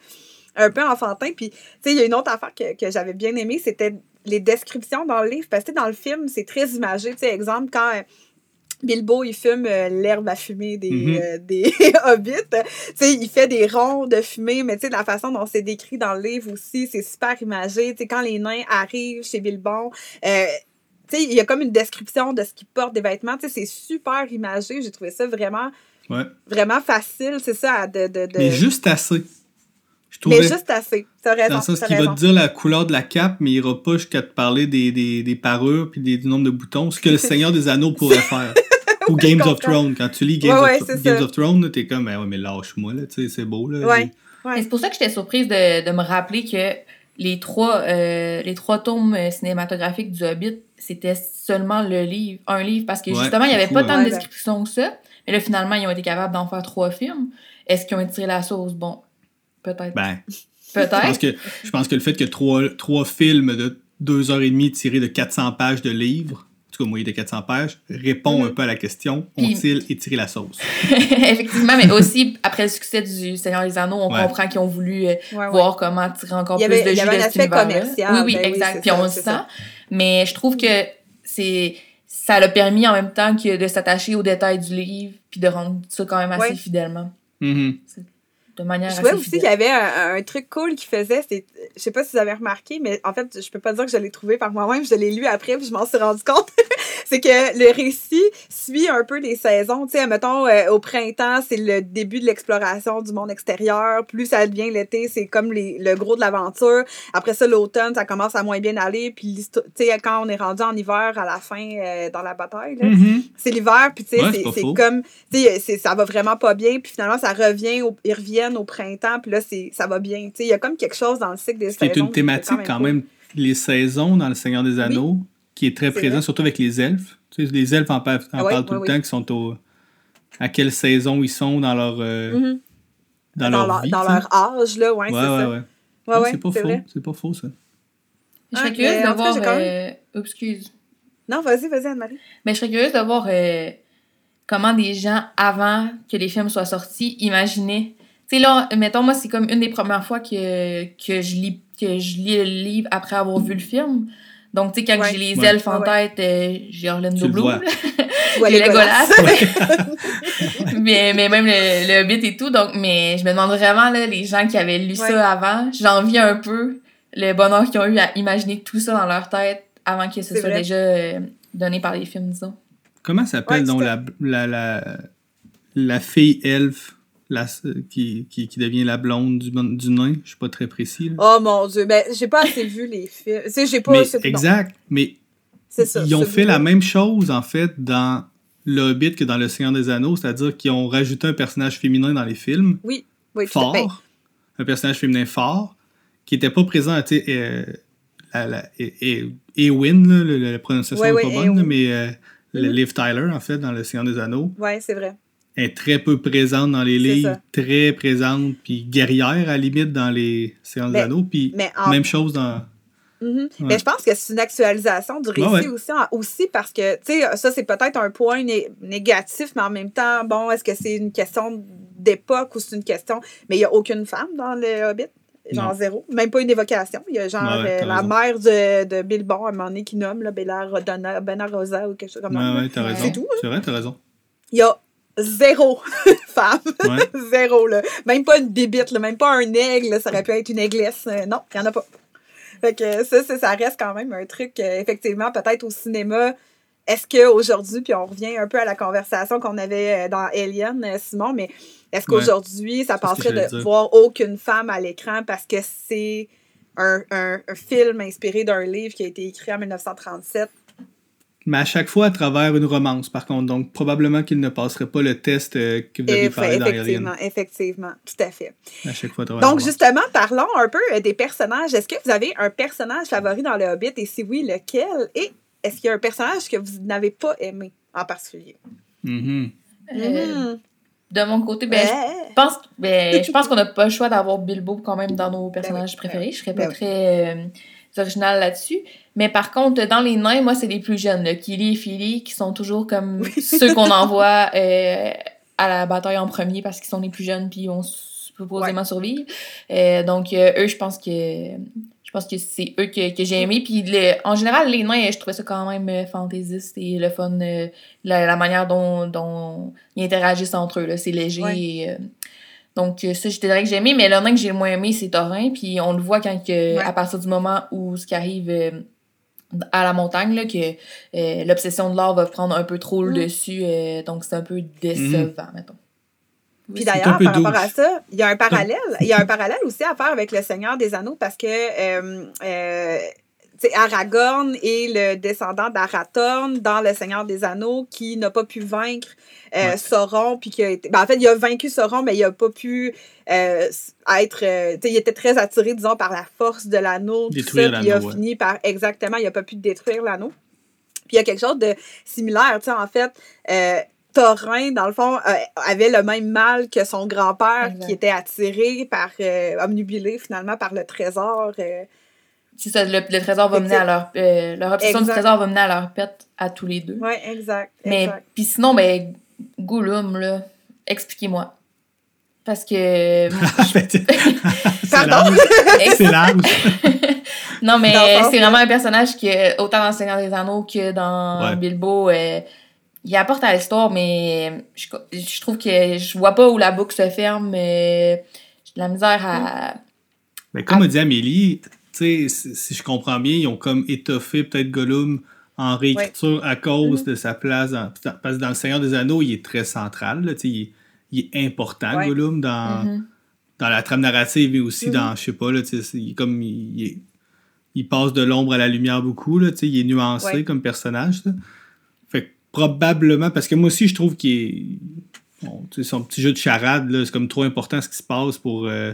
un peu enfantin. Puis, tu sais, il y a une autre affaire que, que j'avais bien aimée, c'était les descriptions dans le livre. Parce que dans le film, c'est très imagé. Tu sais, exemple, quand. euh, Bilbo, il fume euh, l'herbe à fumer des, Mhm. euh, des hobbits. Tu sais, il fait des ronds de fumée, mais tu sais, la façon dont c'est décrit dans le livre aussi, c'est super imagé. Tu sais, quand les nains arrivent chez Bilbon, euh, il y a comme une description de ce qu'ils portent des vêtements. C'est super imagé. J'ai trouvé ça vraiment, Ouais. vraiment facile, c'est ça, de... de, de- Mais juste assez. Je Mais juste assez. T'as raison, Dans le sens qu'il va te dire la couleur de la cape, mais il ira pas jusqu'à te parler des, des, des parures puis des, du nombre de boutons, ce que le Seigneur des Anneaux pourrait faire. Ou Games of. Thrones. Quand tu lis Games, Ouais, ouais, of, Games of Thrones, t'es comme, ouais, mais lâche-moi, là, tu sais, c'est beau, là. Ouais. C'est pour ça que j'étais surprise de, de me rappeler que les trois, euh, les trois tomes euh, cinématographiques du Hobbit, c'était seulement le livre, un livre, parce que Ouais, justement, il n'y avait fou, pas hein. tant de descriptions que ça. Mais là, finalement, ils ont été capables d'en faire trois films. Est-ce qu'ils ont étiré la sauce? Bon, peut-être. Ben, je pense, peut-être. que, je pense que le fait que trois, trois films de deux heures et demie tirés de 400 pages de livres, en tout cas, moyen de 400 pages, répond Mhm. un peu à la question Puis- ont-ils étiré la sauce? Effectivement, mais aussi, après le succès du Seigneur des Anneaux, on Ouais. comprend qu'ils ont voulu euh, Ouais, ouais. voir comment tirer encore Il y plus avait- de il y jus avait de un cet aspect univers-là. commercial, Oui, oui, ben exact. Puis ça, on le sent. ça. Mais je trouve que c'est ça l'a permis en même temps que de s'attacher aux détails du livre puis de rendre ça quand même assez Ouais. fidèlement. Mhm. De manière Je assez aussi qu'il y avait un, un truc cool qu'il faisait. c'est- Je sais pas si vous avez remarqué, mais en fait, je peux pas dire que je l'ai trouvé par moi-même. Je l'ai lu après, puis je m'en suis rendu compte. c'est que le récit suit un peu les saisons. Tu sais, mettons, euh, au printemps, c'est le début de l'exploration du monde extérieur. Plus ça devient l'été, c'est comme les, le gros de l'aventure. Après ça, l'automne, ça commence à moins bien aller. Puis, tu sais, quand on est rendu en hiver à la fin euh, dans la bataille, là, Mhm. c'est l'hiver, puis tu sais, Ouais, c'est- comme, tu sais, c'est- ça va vraiment pas bien, puis finalement, ça revient, au- ils reviennent au printemps, puis là, c'est- ça va bien. Tu sais, il y a comme quelque chose dans le cycle des est saisons une thématique quand cool. même, les saisons dans Le Seigneur des Anneaux, qui est très C'est présent, vrai. surtout avec les elfes. Tu sais, les elfes en, Ah parlent tout le temps, qui sont au, à quelle saison ils sont dans leur, euh, Mhm. dans Dans, leur leur, vie. dans leur âge, là, ouais, Ouais, c'est ouais, ça. ouais. Ouais, Non, ouais, c'est pas c'est faux. vrai. C'est pas faux, ça. Je serais Ah, curieuse de voir. euh, excuse. Non, vas-y, vas-y, Anne-Marie. Mais je serais curieuse de voir euh, comment des gens, avant que les films soient sortis, imaginaient. Tu sais, là, mettons, moi, c'est comme une des premières fois que, que, je lis, que je lis le livre après avoir vu le film. Donc, tu sais, quand Ouais. j'ai les Ouais. elfes en Ouais, tête, euh, j'ai Orlando Bloom. J'ai les Legolas. Mais, mais même le, le Hobbit et tout. Donc, mais je me demande vraiment, là, les gens qui avaient lu Ouais. ça avant, j'envie un peu le bonheur qu'ils ont eu à imaginer tout ça dans leur tête avant que ce soit vrai. déjà euh, donné par les films, disons. Comment s'appelle Ouais, donc la, la, la, la fille elfe? La, qui, qui, qui devient la blonde du, du nain? Je suis pas très précis. là. Oh mon Dieu, ben, j'ai pas assez vu les films. J'ai pas. mais non, exact. Mais ça. ils ont fait la même chose, en fait, dans Le Hobbit que dans Le Seigneur des Anneaux, c'est-à-dire qu'ils ont rajouté un personnage féminin dans les films, Oui, oui, tout à fort, fait. un personnage féminin fort, qui n'était pas présent, tu sais, euh, la, prononciation Ouais, n'est ouais, pas bonne, mais euh, Mhm. Liv Tyler, en fait, dans Le Seigneur des Anneaux, Ouais, c'est vrai. Est très peu présente dans les livres, très présente, puis guerrière à la limite dans les Seigneurs des Mais- Anneaux, puis en même chose dans... Mhm. Ouais. Mais je pense que c'est une actualisation du récit Ouais, ouais. aussi, aussi parce que, tu sais, ça, c'est peut-être un point né- négatif, mais en même temps, bon, est-ce que c'est une question d'époque ou c'est une question. Mais il n'y a aucune femme dans le Hobbit. Genre Non. zéro. Même pas une évocation. Il y a genre ouais, euh, la mère de, de Bilbon, à un moment donné, qui nomme là, Bella Rodonna, Benarosa ou quelque chose comme ça. ouais, t'as Ouais. raison. C'est tout, hein? C'est vrai, t'as raison. Il y a zéro femme. Ouais. Zéro, là. Même pas une bibite, là. Même pas un aigle. Ça aurait pu être une aiglesse. Euh, non, il n'y en a pas. Fait que ça, ça, ça reste quand même un truc, euh, effectivement, peut-être au cinéma. Est-ce qu'aujourd'hui, puis on revient un peu à la conversation qu'on avait euh, dans Alien, Simon, mais est-ce Ouais. qu'aujourd'hui, ça passerait de dire. voir aucune femme à l'écran parce que c'est un, un- un film inspiré d'un livre qui a été écrit en 1937? Mais à chaque fois à travers une romance, par contre. Donc, probablement qu'il ne passerait pas le test euh, que vous avez parlé dans Alien. effectivement, effectivement, tout à fait. À chaque fois à travers Donc, justement, parlons un peu euh, des personnages. Est-ce que vous avez un personnage favori dans le Hobbit? Et si oui, lequel? Et est-ce qu'il y a un personnage que vous n'avez pas aimé en particulier? Mhm. Euh, Mhm. de mon côté, ben, je Ouais. Je pense, ben, je pense qu'on n'a pas le choix d'avoir Bilbo quand même dans nos personnages oui, préférés. Je serais ben pas oui. très euh, originale là-dessus. Mais par contre, dans les nains, moi, c'est les plus jeunes, là, Kili et Philly, qui sont toujours comme ceux qu'on envoie euh, à la bataille en premier parce qu'ils sont les plus jeunes puis ils vont supposément survivre. Euh, donc, euh, eux, je pense que je pense que c'est eux que, que j'ai aimé. Puis le- en général, les nains, je trouvais ça quand même euh, fantaisiste et le fun, euh, la, la manière dont, dont ils interagissent entre eux. là, C'est léger. Ouais. et, euh, donc, euh, ça, je te dirais que j'ai aimé. Mais le nain que j'ai le moins aimé, c'est Thorin. Puis on le voit quand, que, Ouais. à partir du moment où ce qui arrive. euh, à la montagne, là, que euh, l'obsession de l'or va prendre un peu trop le Mm. dessus, euh, donc c'est un peu décevant, mettons. Puis d'ailleurs, par rapport à ça, il y a un parallèle. Il y a un parallèle aussi à faire avec le Seigneur des Anneaux parce que sais, Aragorn est le descendant d'Arathorn dans le Seigneur des Anneaux qui n'a pas pu vaincre euh, Ouais. Sauron puis qui a été. ben, en fait, il a vaincu Sauron, mais il n'a pas pu euh, être. euh, il était très attiré, disons, par la force de l'anneau. Détruire puis il a l'anneau, ouais. fini par. Exactement, il n'a pas pu détruire l'anneau. Puis il y a quelque chose de similaire, tu sais, en fait. euh, Thorin, dans le fond, euh, avait le même mal que son grand-père, qui était attiré par, euh, omnubilé finalement par le trésor. euh. C'est ça, le, le trésor va mener à leur... euh, leur obsession du Exact. trésor va mener à leur pète à tous les deux. Ouais, exact. Mais, exact. puis sinon, ben, Gollum, là, expliquez-moi. Parce que... c'est Pardon? large. C'est large. non, mais c'est vraiment un personnage que, autant dans Seigneur des Anneaux que dans Ouais. Bilbo, euh, il apporte à l'histoire, mais je, je trouve que je vois pas où la boucle se ferme. mais J'ai de la misère à... Mais comme Ah. a dit Amélie, tu sais, si, si je comprends bien, ils ont comme étoffé peut-être Gollum en réécriture à cause Mhm. de sa place. Dans, parce que dans Le Seigneur des Anneaux, il est très central. Là, il, est- il est important, Ouais. Gollum, dans, Mhm. dans la trame narrative et aussi Mhm. dans, je sais pas, là, il, comme, il, il est- il passe de l'ombre à la lumière beaucoup. Là, il est nuancé Ouais. comme personnage. là. Fait que probablement, parce que moi aussi, je trouve qu'il est. bon, son petit jeu de charade, c'est comme trop important ce qui se passe pour. euh,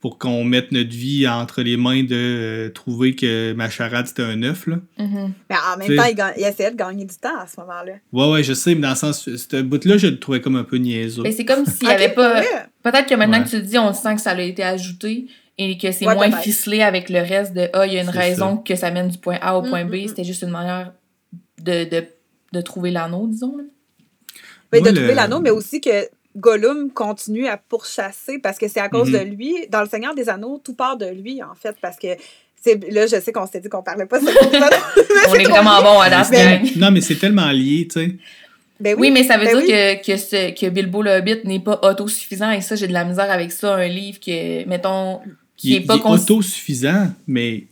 pour qu'on mette notre vie entre les mains de euh, trouver que ma charade c'était un œuf. Là. Mhm. Mais en même T'sais- temps, il, essayait de gagner du temps à ce moment-là. Ouais, ouais, je sais, mais dans le sens, ce bout-là, je le trouvais comme un peu niaiseux. Mais c'est comme s'il y Ok, avait pas... Peut-être que maintenant Ouais. que tu le dis, on sent que ça a été ajouté et que c'est Ouais, moins ficelé avec le reste de Ah, il y a une raison que ça mène du point A au point Mm, B. mm, mm. C'était juste une manière de, de, de trouver l'anneau, disons. là. Moi, de le- trouver l'anneau, mais aussi que Gollum continue à pourchasser parce que c'est à cause Mhm. de lui. Dans Le Seigneur des Anneaux, tout part de lui, en fait, parce que. c'est Là, je sais qu'on s'était dit qu'on parlait pas de On c'est est trop vraiment bon à Das Mais-. Non, mais c'est tellement lié, tu sais. Ben Oui, mais ça veut ben dire oui. que, que, ce, que Bilbo le Hobbit n'est pas autosuffisant et ça, j'ai de la misère avec ça. Un livre que, mettons, qui Il, est pas il est autosuffisant, mais,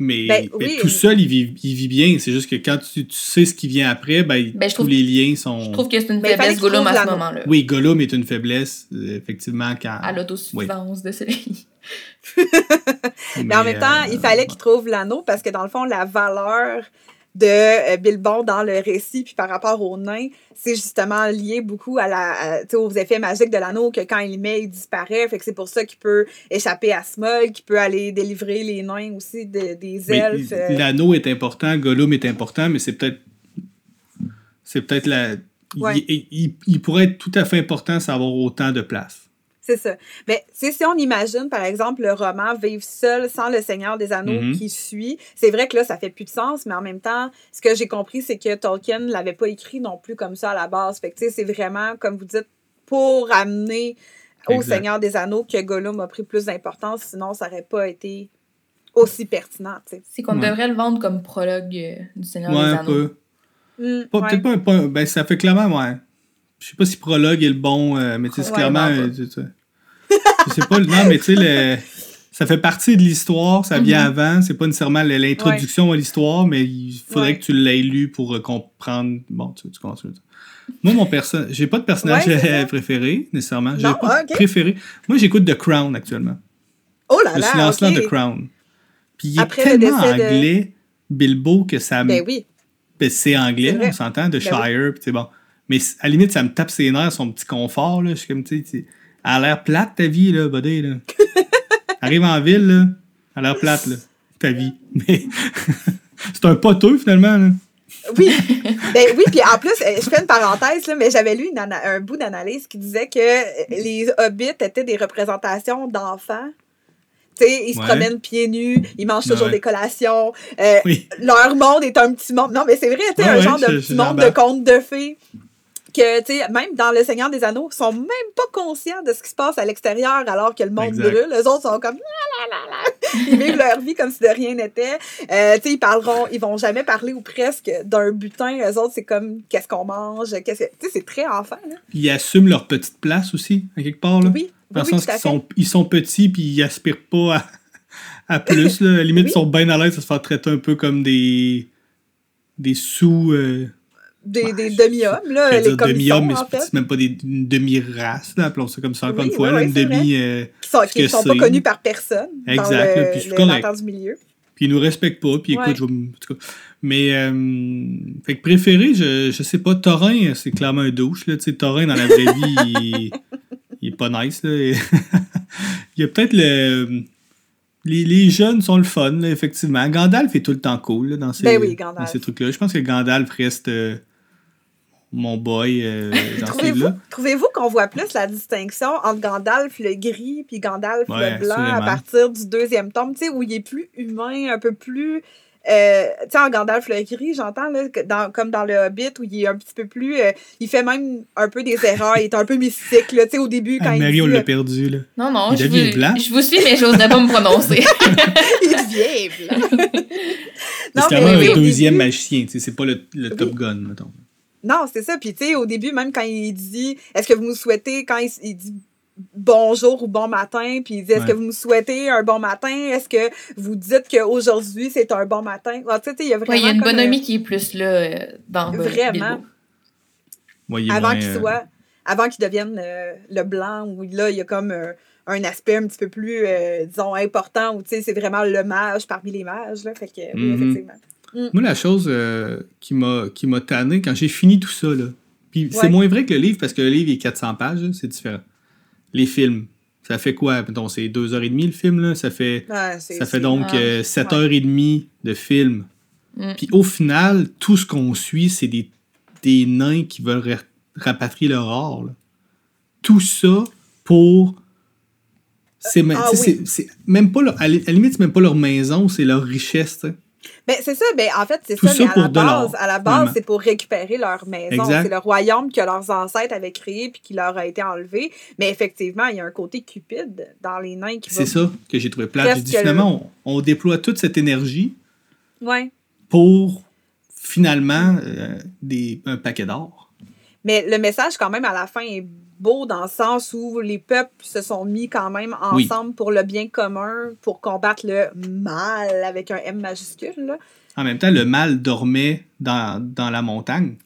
mais, Ben, mais oui. tout seul, il vit, il vit bien. C'est juste que quand tu, tu sais ce qui vient après, ben, Ben, tous trouve- les liens sont. Je trouve que c'est une Mais fallait faiblesse Gollum à ce moment-là. Oui, Gollum est une faiblesse, euh, effectivement, quand. À l'autosuffisance de ce livre. Mais en même temps, il fallait qu'il trouve l'anneau parce que dans le fond, la valeur de euh, Bilbon dans le récit, puis par rapport au nain, c'est justement lié beaucoup à la, à- aux effets magiques de l'anneau, que quand il met, il disparaît. Fait que c'est pour ça qu'il peut échapper à Smog, qu'il peut aller délivrer les nains aussi de- des elfes. euh. L'anneau est important, Gollum est important, mais c'est peut-être. C'est peut-être la. Ouais. Il, il- il pourrait être tout à fait important sans avoir autant de place. C'est ça. Mais si on imagine, par exemple, le roman Vivre seul sans le Seigneur des Anneaux Mhm. qui suit, c'est vrai que là, ça fait plus de sens, mais en même temps, ce que j'ai compris, c'est que Tolkien ne l'avait pas écrit non plus comme ça à la base. Fait que tu sais, c'est vraiment, comme vous dites, pour amener au Exact. Seigneur des Anneaux que Gollum a pris plus d'importance, sinon ça n'aurait pas été aussi pertinent, tu sais. C'est qu'on Ouais. devrait le vendre comme prologue euh, du Seigneur Ouais, des un Anneaux. peu. Mm, Pas- ouais. Peut-être pas un. pas un- ben, ça fait clairement, ouais. Je sais pas si prologue est le bon, euh, mais tu sais, c'est clairement. euh, je sais pas, non, mais tu sais, le- ça fait partie de l'histoire, ça vient Mhm. avant, c'est pas nécessairement l'introduction à l'histoire, mais il faudrait Ouais. que tu l'aies lu pour euh, comprendre. Bon, tu, tu continues. Moi, mon personnage, j'ai pas de personnage Ouais, préféré, nécessairement. J'ai pas ah, préféré. Moi, j'écoute The Crown actuellement. Oh là Le là! silence là ok. de Crown. Puis il est Après le tellement de- anglais, Bilbo, que ça me Ben oui. ben, c'est anglais, on s'entend, de Ben Shire, pis c'est bon. Mais à la limite, ça me tape ses nerfs, son petit confort, là. Je suis comme, tu sais, elle a l'air plate, ta vie, là, buddy, là. Arrive en ville, là, elle a l'air plate, là, ta vie. Mais c'est un poteux, finalement, là. Oui, ben oui, puis en plus, euh, je fais une parenthèse, là, mais j'avais lu une un bout d'analyse qui disait que euh, les hobbits étaient des représentations d'enfants. Tu sais, ils se Ouais. promènent pieds nus, ils mangent toujours Ouais. des collations. euh, Oui. leur monde est un petit monde. Non, mais c'est vrai, tu sais, Ouais, un genre de petit monde de contes de fées. Que, tu sais, même dans Le Seigneur des Anneaux, ils sont même pas conscients de ce qui se passe à l'extérieur alors que le monde Exact. brûle. Les autres sont comme la la la la. ils vivent leur vie comme si de rien n'était. Euh, tu sais, ils parleront, ils vont jamais parler ou presque d'un butin. Eux autres, c'est comme qu'est-ce qu'on mange, qu'est-ce que. Tu sais, c'est très enfant, là. Ils assument leur petite place aussi, à quelque part. Là. Oui. Dans oui, le sens qu'ils sont, ils sont petits puis ils aspirent pas à, à plus. Là. À la limite, Oui. ils sont bien à l'aise de se faire traiter un peu comme des, des sous. euh, Des, des demi-hommes, là, les demi-hommes, mais en c'est fait, même pas des, une demi-race, là, appelons ça comme ça, encore Oui, une fois, oui, là, une demi. euh, qui sont, qui sont pas connus par personne Exact, dans là, le, puis c'est le- du milieu. Puis ils nous respectent pas, puis écoute, je vais me- en tout cas. Mais, euh, fait que préféré, je, je sais pas, Torin, c'est clairement un douche, là, tu sais, Torin, dans la vraie vie, il, il est pas nice, là. Il y a peut-être le... Les, les jeunes sont le fun, là, effectivement. Gandalf est tout le temps cool, là, dans ces, Ben oui, ces trucs-là. Je pense que Gandalf reste euh, mon boy euh, dans ce Trouvez-vous livre-là. trouvez-vous qu'on voit plus la distinction entre Gandalf le gris puis Gandalf Ouais, le blanc à partir du deuxième tome, tu sais, où il est plus humain, un peu plus. euh, tu sais, en Gandalf le gris, j'entends, dans- comme dans le Hobbit, où il est un petit peu plus. euh, il fait même un peu des erreurs, il est un peu mystique, là, tu sais, au début, quand il. Anne-Marie, on dit, l'a perdu, là. Non, non, Il je devient vous, blanc. je vous suis, mais j'oserais pas me prononcer. il devient blanc. Non, C'est clairement mais un deuxième début- magicien, tu sais, c'est pas le, le Oui. Top Gun, mettons. Non, c'est ça. Puis, tu sais, au début, même quand il dit Est-ce que vous nous souhaitez, quand il, il dit bonjour ou bon matin, puis il dit Est-ce Ouais. que vous nous souhaitez un bon matin? Est-ce que vous dites qu'aujourd'hui c'est un bon matin? Ah, Tu sais, il y a vraiment. Ouais, il y a une bonhomie qui est plus là euh, dans Vraiment. Ouais, il Avant qu'il euh, soit. Avant qu'il devienne euh, le blanc, où là, il y a comme euh, un aspect un petit peu plus, euh, disons, important, où tu sais, c'est vraiment le mage parmi les mages, là. Fait que, oui, Mhm. Effectivement. Moi, la chose euh, qui m'a qui m'a tanné quand j'ai fini tout ça, là, puis Ouais. c'est moins vrai que le livre parce que le livre il est 400 pages, c'est différent. Les films, ça fait quoi? C'est 2h30 le film, là, ça fait, Ouais, ça fait donc Ah. euh, 7h30 de film. Mm. Puis au final, tout ce qu'on suit, c'est des, des nains qui veulent ra- rapatrier leur or. là. Tout ça pour. C'est même, ah oui. même pas leur- à la à la limite, c'est même pas leur maison, c'est leur richesse. Ben, c'est ça, ben, en fait, c'est ça, ça mais à la base, à la base, c'est pour récupérer leur maison. C'est le royaume que leurs ancêtres avaient créé puis qui leur a été enlevé. Mais effectivement, il y a un côté cupide dans les nains qui C'est ça que j'ai trouvé plate. J'ai dit finalement, on, on déploie toute cette énergie Ouais. pour finalement euh, des, un paquet d'or. Mais le message, quand même, à la fin, est beau dans le sens où les peuples se sont mis quand même Oui. ensemble pour le bien commun, pour combattre le mal avec un M majuscule. là. En même temps, le mal dormait dans, dans la montagne.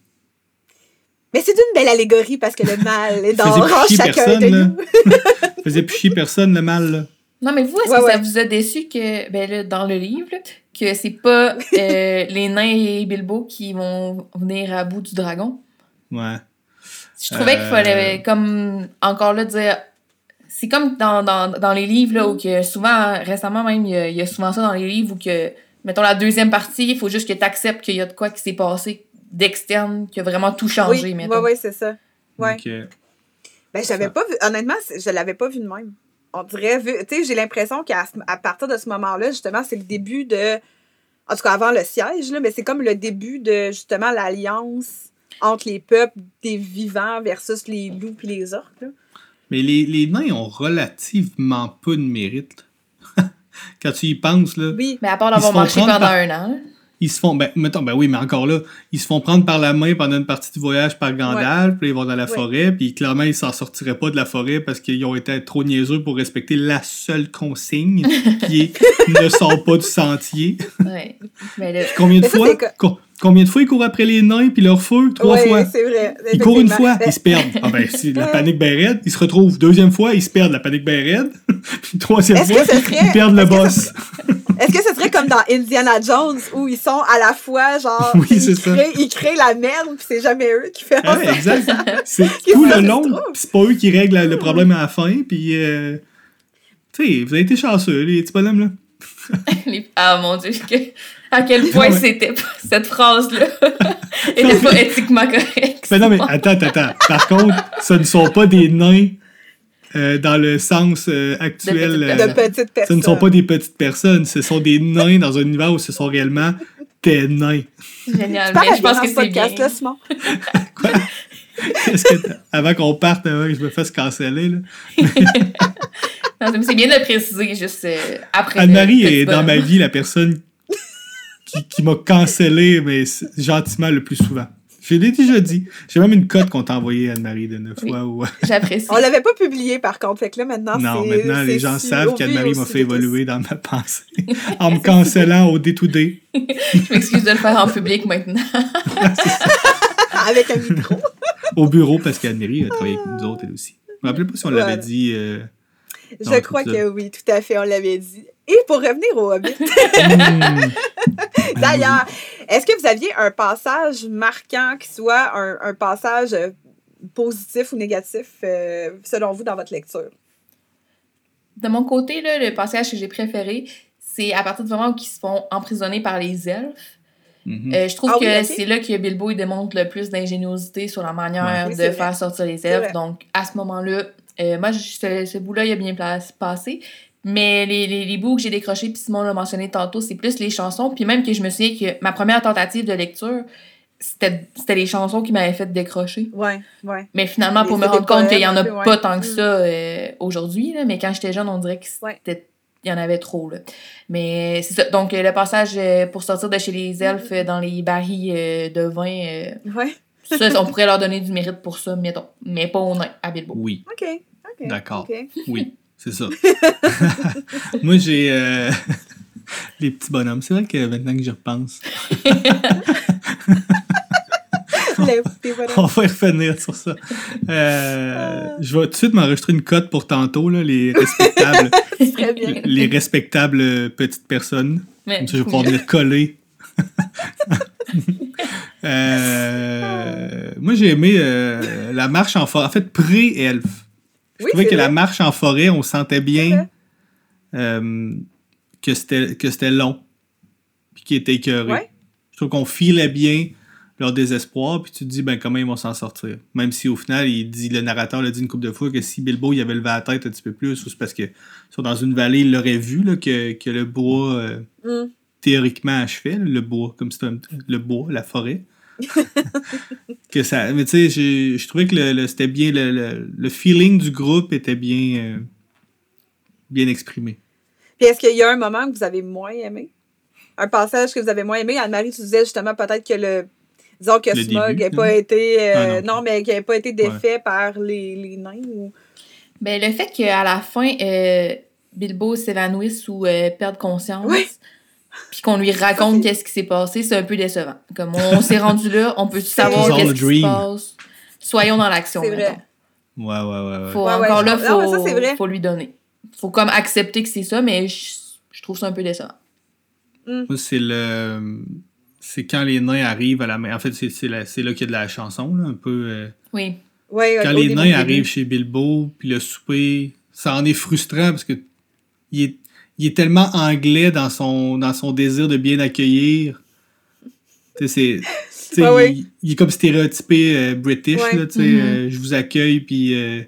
Mais c'est une belle allégorie parce que le mal est dans chacun personne, de nous. Ça faisait plus chier personne, le mal. là. Non, mais vous, est-ce Ouais, que ça vous a déçu que, ben là, dans le livre, que c'est pas euh, les nains et Bilbo qui vont venir à bout du dragon? Ouais. Je trouvais qu'il Euh. fallait, comme, encore là, dire. C'est comme dans, dans, dans les livres, là, où que souvent, récemment même, il y, a, il y a souvent ça dans les livres où que, mettons, la deuxième partie, il faut juste que tu acceptes qu'il y a de quoi qui s'est passé d'externe, qui a vraiment tout changé, Oui, mettons. oui, oui, c'est ça. Ouais. Euh, Ben, j'avais pas vu. Honnêtement, je l'avais pas vu de même. On dirait, vu. Tu sais, j'ai l'impression qu'à à partir de ce moment-là, justement, c'est le début de. En tout cas, avant le siège, là, mais c'est comme le début de, justement, l'alliance entre les peuples des vivants versus les loups puis les orques. là. mais les, les nains ont relativement peu de mérite. Quand tu y penses, là, Oui. Mais à part d'avoir marché pendant par- un an, là. ils se font. Ben, mettons, ben oui, mais encore là, ils se font prendre par la main pendant une partie du voyage par Gandalf, puis ils vont dans la Ouais. forêt, puis clairement, ils s'en sortiraient pas de la forêt parce qu'ils ont été trop niaiseux pour respecter la seule consigne qui est ne sors pas du sentier. Ouais. Mais là, Combien de Mais fois? Combien de fois ils courent après les nains puis leur feu Trois Ouais, fois. c'est vrai. Ils courent une fois, ils se perdent. Ah ben, si la panique ben raide, ils se retrouvent. Deuxième fois, ils se perdent la panique ben raide. puis troisième fois, serait- ils perdent le boss. Est-ce que ce serait comme dans Indiana Jones où ils sont à la fois, genre, Oui, ils, c'est ça. créent, ils créent la merde puis c'est jamais eux qui font Ah ouais, ça? exact. C'est tout le long, c'est pas eux qui règlent le problème à la fin, puis euh, tu sais, vous avez été chanceux, les petits bonhommes, là. Ah mon dieu, que- à quel point mais- c'était cette phrase-là était pas éthiquement correcte. Mais non, mais attends, attends, attends. Par contre, ce ne sont pas des nains euh, dans le sens euh, actuel. De petites euh, De petites ce personnes. ne sont pas des petites personnes, ce sont des nains dans un univers où ce sont réellement des nains. Génial. Tu parles Mais je pense que c'est bien. podcast-là, Simon. Est-ce que t- avant qu'on parte, avant que je me fasse canceller, là, Non, mais c'est bien de le préciser, juste euh, après. Anne-Marie est dans ma vie la personne qui, qui m'a cancellé, mais gentiment le plus souvent. Je l'ai déjà dit. J'ai même une cote qu'on t'a envoyée, Anne-Marie, de neuf Oui. fois. Où... J'apprécie. On l'avait pas publié, par contre. Fait que là, maintenant, non, maintenant, les gens su- savent qu'Anne-Marie m'a fait évoluer dans ma pensée en me cancellant au day-to-day. Je m'excuse de le faire en public maintenant. Avec un micro. Au bureau, parce qu'Anne-Marie a travaillé avec nous autres, elle aussi. Je me rappelle pas si on l'avait Voilà. dit. euh, Je crois ça. que oui, tout à fait, on l'avait dit. Et pour revenir au Hobbit, d'ailleurs, est-ce que vous aviez un passage marquant qui soit un, un passage euh, positif ou négatif, euh, selon vous, dans votre lecture? De mon côté, là, le passage que j'ai préféré, c'est à partir du moment où ils se font emprisonner par les elfes. mhm. Euh, je trouve Ah que oui, c'est là que Bilbo il démontre le plus d'ingéniosité sur la manière Ouais. De faire sortir les elfes. Donc, à ce moment-là, euh, moi, je- ce, ce bout-là, il a bien place- passé. Mais les, les, les bouts que j'ai décrochés, puis Simon l'a mentionné tantôt, c'est plus les chansons. Puis même que je me souviens que ma première tentative de lecture, c'était c'était les chansons qui m'avaient fait décrocher. Ouais, ouais. Mais finalement, Les- pour me rendre compte qu'il y en a peu, pas ouais. tant que Mm. ça euh, aujourd'hui, là, mais quand j'étais jeune, on dirait qu'il Ouais. y en avait trop. Là. Mais c'est ça. Donc, le passage euh, pour sortir de chez les elfes euh, dans les barils de vin, Ouais. ça, on pourrait leur donner du mérite pour ça, mettons. Mais pas au nain, à Bilbo. Oui, OK. OK. D'accord. OK. oui, c'est ça. Moi, j'ai euh, les petits bonhommes. C'est vrai que maintenant que j'y repense, on va y revenir sur ça. Euh, je vais tout de suite m'enregistrer une cote pour tantôt, là, les respectables, les respectables euh, petites personnes. Mais, Comme ça, je vais pouvoir venir coller. Euh, moi, j'ai aimé euh, la marche en forêt. En fait, pré-elfe. Je Oui, trouvais c'est que la marche en forêt, on sentait C'est bien euh, que c'était long. Puis qu'il était écœuré. Ouais. Je trouve qu'on filait bien leur désespoir. Puis tu te dis, ben, comment ils vont s'en sortir? Même si au final, il dit, le narrateur l'a dit une couple de fois que si Bilbo il avait levé la tête un petit peu plus, ou c'est parce que sont dans une vallée, il l'aurait vu là, que, que le bois. euh, Mm. théoriquement achevait, le bois, comme c'était un- le bois, la forêt. que ça, mais tu sais, je trouvais que le, le- c'était bien, le, le, le feeling du groupe était bien, euh, bien exprimé. Puis est-ce qu'il y a un moment que vous avez moins aimé? Un passage que vous avez moins aimé? Anne-Marie, tu disais justement peut-être que le. Disons que Le Smog début, n'a pas hein? été. euh, Ah, non. non. mais qu'il n'ait pas été défait par les, les nains. Ou... Ben, le fait qu'à la fin, euh, Bilbo s'évanouisse ou euh, perde conscience, Oui. Puis qu'on lui raconte qu'est-ce qui s'est passé, c'est un peu décevant. Comme on s'est rendu là, on peut savoir qu'est-ce a qui se passe. Soyons dans l'action. C'est vrai. Ouais, ouais, ouais. ouais. Faut, Ouais, ouais, encore je- là, faut, ça, vrai. faut lui donner. Faut comme accepter que c'est ça, mais je, je trouve ça un peu décevant. Moi, c'est le. C'est quand les nains arrivent à la main. En fait, c'est, c'est là qu'il y a de la chanson, là, un peu. euh, Oui. Ouais, quand les nains arrivent chez Bilbo, puis le souper, ça en est frustrant parce que il est, il est tellement anglais dans son, dans son désir de bien accueillir. Tu sais, c'est. Ouais, ouais. il, il est comme stéréotypé euh, british, Ouais. là, tu sais, Mhm. euh, je vous accueille, puis euh,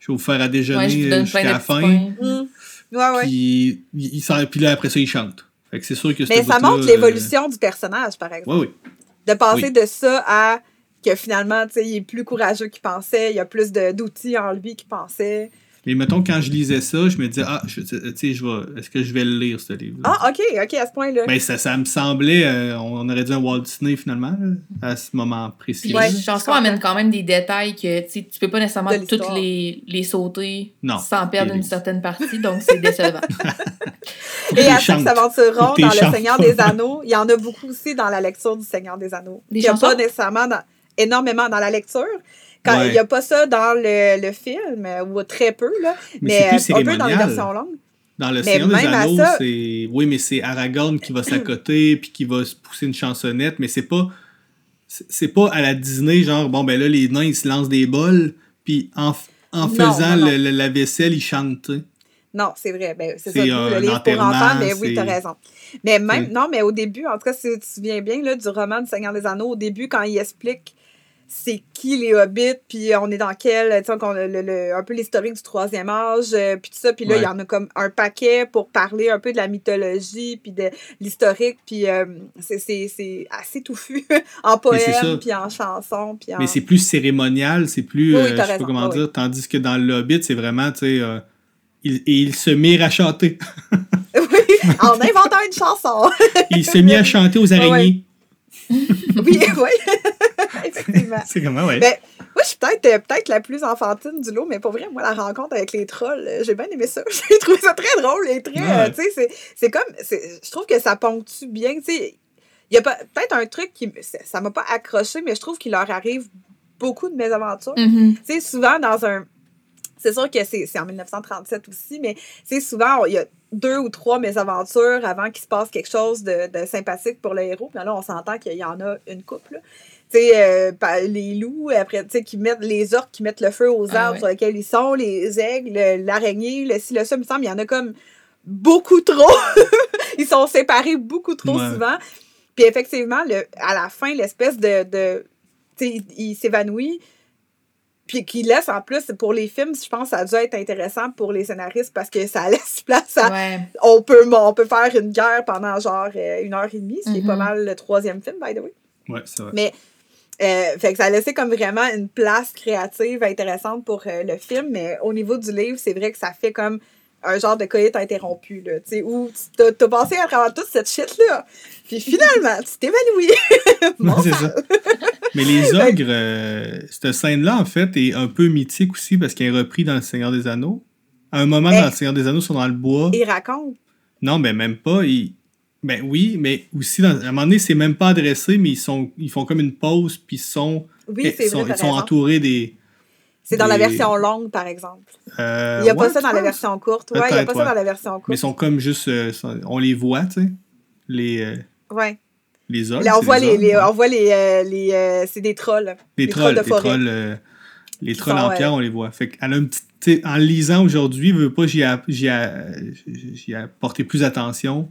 je vais vous faire à déjeuner euh, jusqu'à la fin. Mm. Ouais. Puis, il, il s'en- puis là, après ça, il chante. Fait que c'est sûr que Mais ça montre euh, l'évolution du personnage, par exemple. Ouais, oui. De passer Oui. de ça à que finalement, tu sais, il est plus courageux qu'il pensait, il y a plus de- d'outils en lui qu'il pensait. Mais mettons, quand je lisais ça, je me disais, ah, je- tu sais, je vais, est-ce que je vais le lire, ce livre Ah, ok, ok, à ce point-là. Ben, ça, ça me semblait, euh, on aurait dû un Walt Disney finalement, là, à ce moment précis. Les je chansons comprends. amènent quand même des détails que tu sais, tu peux pas nécessairement toutes les, les sauter Non. sans perdre une certaine partie, donc c'est décevant. Et à ceux qui s'aventureront dans Le Seigneur des Anneaux, il y en a beaucoup aussi dans la lecture du Seigneur des Anneaux. Il n'y a chansons? pas nécessairement dans- énormément dans la lecture. Quand, Ouais. Il n'y a pas ça dans le, le film, euh, ou très peu, là. Mais mais c'est euh, plus un peu dans les versions longues. Dans le Mais Seigneur des Anneaux, ça- c'est. Oui, mais c'est Aragorn qui va s'accoter puis qui va se pousser une chansonnette, mais c'est pas. C'est pas à la Disney, genre, bon, ben là, les nains, ils se lancent des bols, puis en, en Non, faisant non, non. le- la vaisselle, ils chantent. Non, c'est vrai. Ben, c'est ça, un le livre pour enfants, mais oui, c'est- tu as raison. Mais même, non, mais au début, en tout cas, si tu te souviens bien là, du roman du Seigneur des Anneaux, au début, quand il explique c'est qui les hobbits, puis on est dans quel, tu sais, un peu l'historique du troisième âge, euh, puis tout ça. Puis là, il y en a comme un paquet pour parler un peu de la mythologie, puis de l'historique, puis euh, c'est- c'est c'est assez touffu en poème, puis en chanson, puis en... Mais c'est plus cérémonial, c'est plus. Oui, euh, je sais pas comment oui. dire. Tandis que dans le Hobbit, c'est vraiment, tu sais. euh, il, il se met à chanter. oui, en inventant une chanson. Il se met à chanter aux araignées. oui, oui, effectivement. C'est comment, ouais. Ben, moi, je suis peut-être euh, peut-être la plus enfantine du lot, mais pour vrai, moi, la rencontre avec les trolls, euh, j'ai bien aimé ça. J'ai trouvé ça très drôle et très. Ouais. euh, tu sais, c'est- c'est comme. c'est- Je trouve que ça ponctue bien. Tu sais, il y a pas- peut-être un truc qui. Ça m'a pas accroché, mais je trouve qu'il leur arrive beaucoup de mésaventures. Mhm. Tu sais, souvent dans un. C'est sûr que c'est c'est en 1937 aussi, mais sais, souvent, il y a deux ou trois mésaventures avant qu'il se passe quelque chose de, de sympathique pour le héros. Puis là, on s'entend qu'il y en a une couple. Tu sais, euh, les loups, après, tu sais, qui mettent les orques qui mettent le feu aux Ah arbres ouais. sur lesquels ils sont, les aigles, l'araignée, le ci, le ça, il me semble, il y en a comme beaucoup trop. ils sont séparés beaucoup trop Ouais. souvent. Puis effectivement, le, à la fin, l'espèce de. de tu sais, il, il s'évanouit. Puis qui laisse en plus, pour les films, je pense que ça a dû être intéressant pour les scénaristes parce que ça laisse place à. Ouais. On, peut, on peut faire une guerre pendant genre euh, une heure et demie, ce qui est pas mal le troisième film, by the way. Ouais, c'est vrai. Mais euh, fait que ça a laissé comme vraiment une place créative intéressante pour euh, le film, mais au niveau du livre, c'est vrai que ça fait comme un genre de coït interrompu, là, tu sais, où t'as, passé à travers toute cette shit-là, puis finalement, tu t'évanouis. Bon c'est ça. Mais les ogres, euh, cette scène-là, en fait, est un peu mythique aussi parce qu'elle est reprise dans Le Seigneur des Anneaux. À un moment, Eh. dans Le Seigneur des Anneaux, ils sont dans le bois. Il raconte. Non, ben même pas. Ils... Ben oui, mais aussi, dans... à un moment donné, c'est même pas adressé, mais ils, sont... ils font comme une pause, puis ils sont, Oui, ils sont, ils entourés des... C'est dans la des- version longue, par exemple. Euh, Il n'y a pas ça dans la version courte. Ouais, il n'y a pas ça dans la version Mais ils courte. sont comme juste... euh, On les voit, tu sais. Les, euh, Ouais. les ogres. Là, on, voit des les, on voit les. euh, les c'est des trolls. Les trolls, trolls de les trolls, les Qui trolls sont, en pierre, on les voit. Fait qu'elle a en lisant aujourd'hui, veut pas, j'y ai, plus attention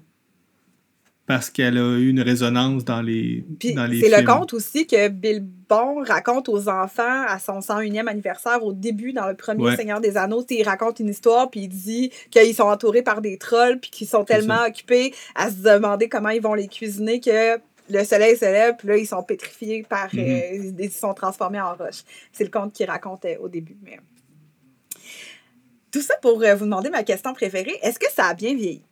parce qu'elle a eu une résonance dans les, Puis dans les c'est le conte aussi que Bilbon raconte aux enfants à son 101e anniversaire au début dans le premier Ouais. Seigneur des Anneaux. Il raconte une histoire puis il dit qu'ils sont entourés par des trolls puis qu'ils sont tellement ça. occupés à se demander comment ils vont les cuisiner que le soleil se lève puis là ils sont pétrifiés par euh, ils sont transformés en roche. C'est le conte qu'il racontait au début. Mais... Tout ça pour euh, vous demander ma question préférée. Est-ce que ça a bien vieilli?